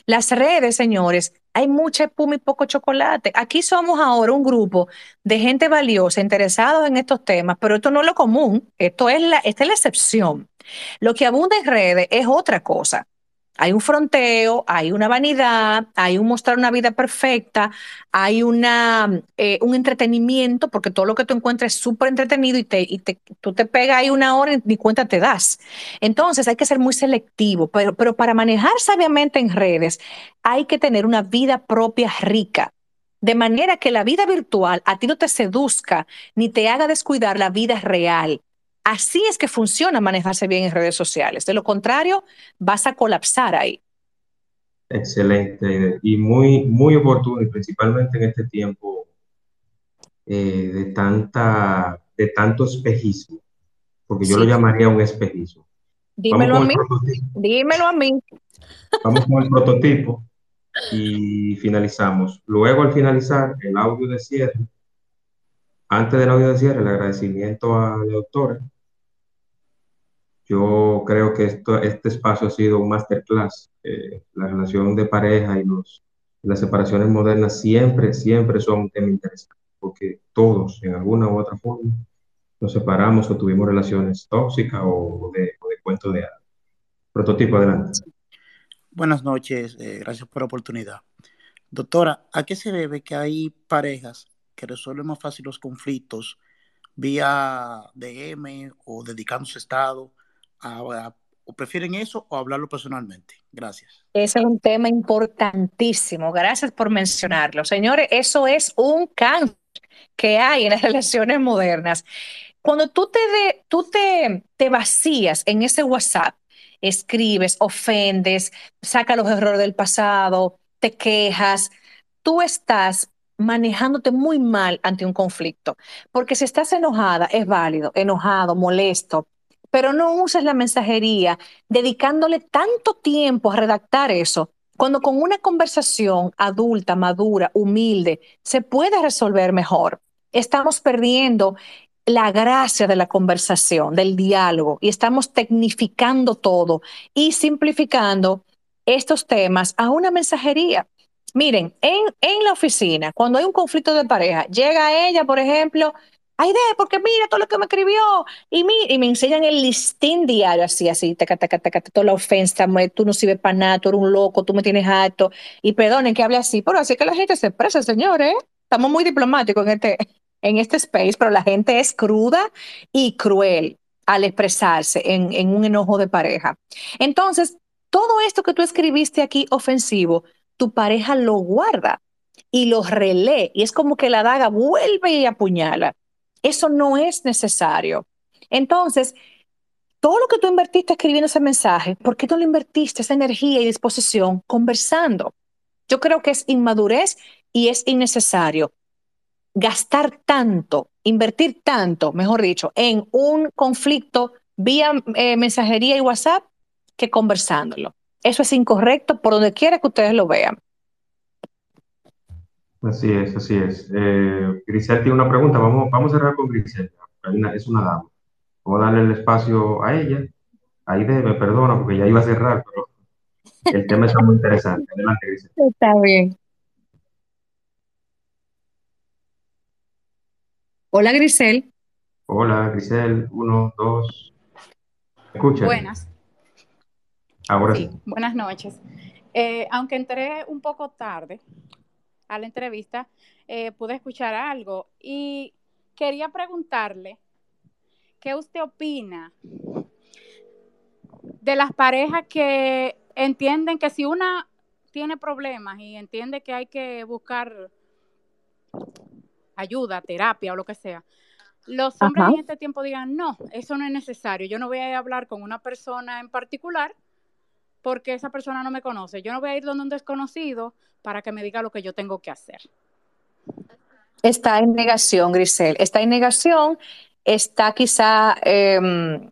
Las redes, señores, hay mucha espuma y poco chocolate. Aquí somos ahora un grupo de gente valiosa, interesados en estos temas, pero esto no es lo común, esto es la, esta es la excepción. Lo que abunda en redes es otra cosa. Hay un fronteo, hay una vanidad, hay un mostrar una vida perfecta, hay una, eh, un entretenimiento, porque todo lo que tú encuentras es súper entretenido y, te, y te, tú te pegas ahí una hora y ni cuenta te das. Entonces hay que ser muy selectivo, pero, pero para manejar sabiamente en redes hay que tener una vida propia rica. De manera que la vida virtual a ti no te seduzca ni te haga descuidar la vida real. Así es que funciona manejarse bien en redes sociales. De lo contrario, vas a colapsar ahí. Excelente y muy, muy oportuno, y principalmente en este tiempo eh, de tanta, de tanto espejismo, porque yo lo llamaría un espejismo. Dímelo a mí. Dímelo a mí. Vamos con el prototipo y finalizamos. Luego, al finalizar, el audio de cierre. Antes del audio de cierre, el agradecimiento a la doctora. Yo creo que esto, este espacio ha sido un masterclass. Eh, la relación de pareja y los, las separaciones modernas siempre, siempre son un tema interesante, porque todos, en alguna u otra forma, nos separamos o tuvimos relaciones tóxicas o de, o de cuento de hadas. Prototipo, adelante. Buenas noches, eh, gracias por la oportunidad. Doctora, ¿a qué se debe que hay parejas que resuelven más fácil los conflictos vía DM o dedicando su estado? A, a- ¿O prefieren eso o hablarlo personalmente? Gracias. Ese es un tema importantísimo. Gracias por mencionarlo. Señores, eso es un cáncer que hay en las relaciones modernas. Cuando tú te, de- tú te, te vacías en ese WhatsApp, escribes, ofendes, saca los errores del pasado, te quejas, tú estás manejándote muy mal ante un conflicto. Porque si estás enojada, es válido, enojado, molesto, pero no uses la mensajería dedicándole tanto tiempo a redactar eso, cuando con una conversación adulta, madura, humilde, se puede resolver mejor. Estamos perdiendo la gracia de la conversación, del diálogo, y estamos tecnificando todo y simplificando estos temas a una mensajería. Miren, en, en la oficina, cuando hay un conflicto de pareja, llega ella, por ejemplo, Aide, porque mira todo lo que me escribió, y, mi, y me enseñan el listín diario, así, así, taca, taca, taca, toda la ofensa, tú no sirves para nada, tú eres un loco, tú me tienes harto, y perdonen que hable así, pero así que la gente se expresa, señores, estamos muy diplomáticos en este, en este space, pero la gente es cruda y cruel al expresarse en, en un enojo de pareja. Entonces, todo esto que tú escribiste aquí ofensivo, tu pareja lo guarda y lo relee, y es como que la daga vuelve y apuñala. Eso no es necesario. Entonces, todo lo que tú invertiste escribiendo ese mensaje, ¿por qué no lo invertiste esa energía y disposición conversando? Yo creo que es inmadurez y es innecesario gastar tanto, invertir tanto, mejor dicho, en un conflicto vía eh, mensajería y WhatsApp que conversándolo. Eso es incorrecto por donde quiera que ustedes lo vean. Así es, así es. Eh, Grisel tiene una pregunta. Vamos, vamos a cerrar con Grisel. Es una dama. Vamos a darle el espacio a ella. Ahí de, me perdona porque ya iba a cerrar, pero el tema está muy interesante. Adelante, Grisel. Está bien. Hola, Grisel. Hola, Grisel. Uno, dos. ¿Me escuchan? Buenas, Ahora sí. buenas noches. Eh, aunque entré un poco tarde a la entrevista, eh, pude escuchar algo y quería preguntarle qué usted opina de las parejas que entienden que si una tiene problemas y entiende que hay que buscar ayuda, terapia o lo que sea, los hombres Ajá. en este tiempo digan, no, eso no es necesario, yo no voy a hablar con una persona en particular porque esa persona no me conoce, yo no voy a ir donde un desconocido para que me diga lo que yo tengo que hacer. Está en negación, Grisel. Está en negación, está quizá em,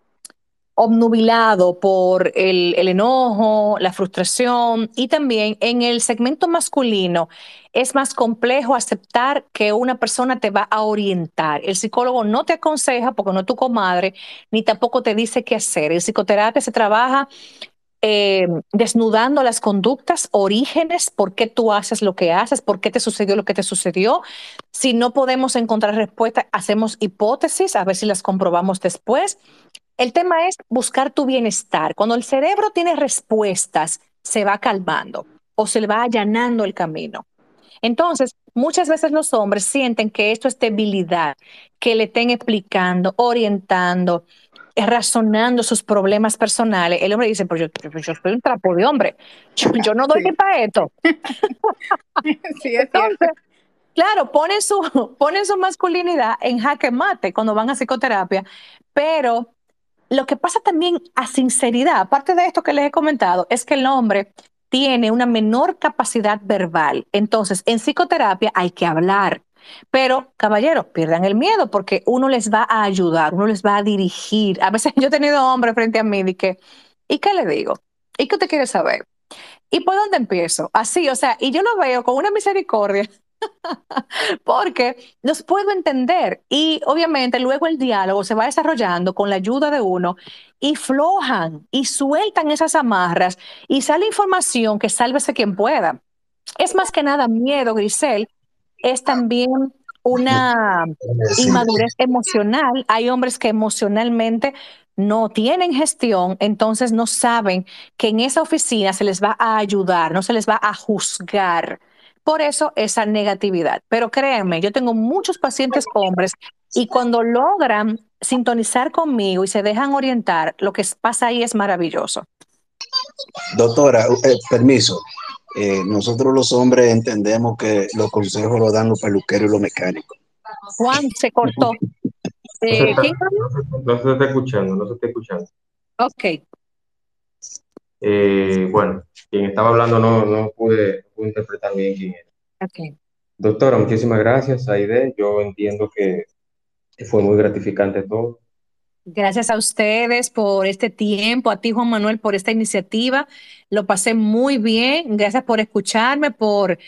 obnubilado por el, el enojo, la frustración y también en el segmento masculino es más complejo aceptar que una persona te va a orientar. El psicólogo no te aconseja porque no es tu comadre, ni tampoco te dice qué hacer. En psicoterapia se trabaja eh, desnudando las conductas, orígenes, por qué tú haces lo que haces, por qué te sucedió lo que te sucedió. Si no podemos encontrar respuesta, hacemos hipótesis, a ver si las comprobamos después. El tema es buscar tu bienestar. Cuando el cerebro tiene respuestas, se va calmando o se le va allanando el camino. Entonces, muchas veces los hombres sienten que esto es debilidad, que le estén explicando, orientando, razonando sus problemas personales. El hombre dice, pues yo, yo- yo soy un trapo de hombre, yo, yo no doy ni para esto. Sí, es cierto. Entonces, claro, ponen su, ponen su masculinidad en jaque mate cuando van a psicoterapia, pero lo que pasa también a sinceridad, aparte de esto que les he comentado, es que el hombre tiene una menor capacidad verbal. Entonces, en psicoterapia hay que hablar. Pero, caballeros, pierdan el miedo porque uno les va a ayudar, uno les va a dirigir. A veces yo he tenido hombres frente a mí y que, ¿y qué le digo? ¿Y qué usted quiere saber? ¿Y por dónde empiezo? Así, o sea, y yo lo veo con una misericordia porque los puedo entender y obviamente luego el diálogo se va desarrollando con la ayuda de uno y flojan y sueltan esas amarras y sale información que sálvese quien pueda. Es más que nada miedo, Grisel, es también una inmadurez emocional. Hay hombres que emocionalmente no tienen gestión, entonces no saben que en esa oficina se les va a ayudar, no se les va a juzgar. Por eso esa negatividad. Pero créanme, yo tengo muchos pacientes hombres y cuando logran sintonizar conmigo y se dejan orientar, lo que pasa ahí es maravilloso. Doctora, eh, permiso. Eh, nosotros los hombres entendemos que los consejos los dan los peluqueros y los mecánicos. Juan se cortó. No se Eh, está, ¿quién? no se- no se está escuchando, no se está escuchando. Ok. Eh, bueno, quien estaba hablando no, no pude, no pude interpretar bien quién era. ok. Doctora, muchísimas gracias, Aide. Yo entiendo que fue muy gratificante todo. Gracias a ustedes por este tiempo, a ti Juan Manuel por esta iniciativa. Lo pasé muy bien. Gracias por escucharme, por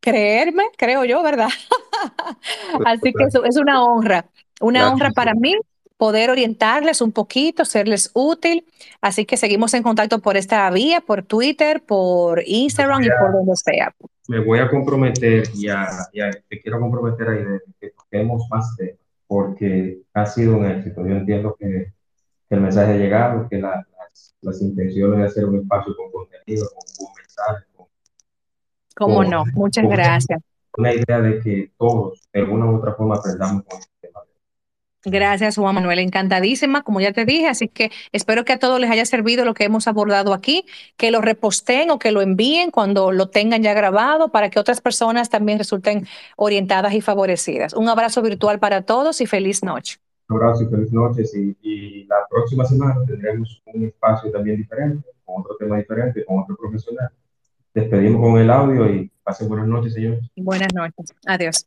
creerme, creo yo, ¿verdad? Así que eso es una honra, una Gracias. honra para mí poder orientarles un poquito, serles útil. Así que seguimos en contacto por esta vía, por Twitter, por Instagram y por donde sea. Me voy a comprometer y, a, y a- te quiero comprometer, Aide, que toquemos más temas. Porque ha sido un éxito. Yo entiendo que, que el mensaje ha llegado, que la- las, las intenciones de hacer un espacio con contenido, con un buen mensaje, con, Cómo con- no, muchas con gracias. una idea de que todos, de alguna u otra forma, aprendamos con tema. Gracias, Juan Manuel. Encantadísima, como ya te dije. Así que espero que a todos les haya servido lo que hemos abordado aquí, que lo reposten o que lo envíen cuando lo tengan ya grabado para que otras personas también resulten orientadas y favorecidas. Un abrazo virtual para todos y feliz noche. Un abrazo y feliz noches y, y la próxima semana tendremos un espacio también diferente, con otro tema diferente, con otro profesional. Despedimos con el audio y pasen buenas noches, señores. Buenas noches. Adiós.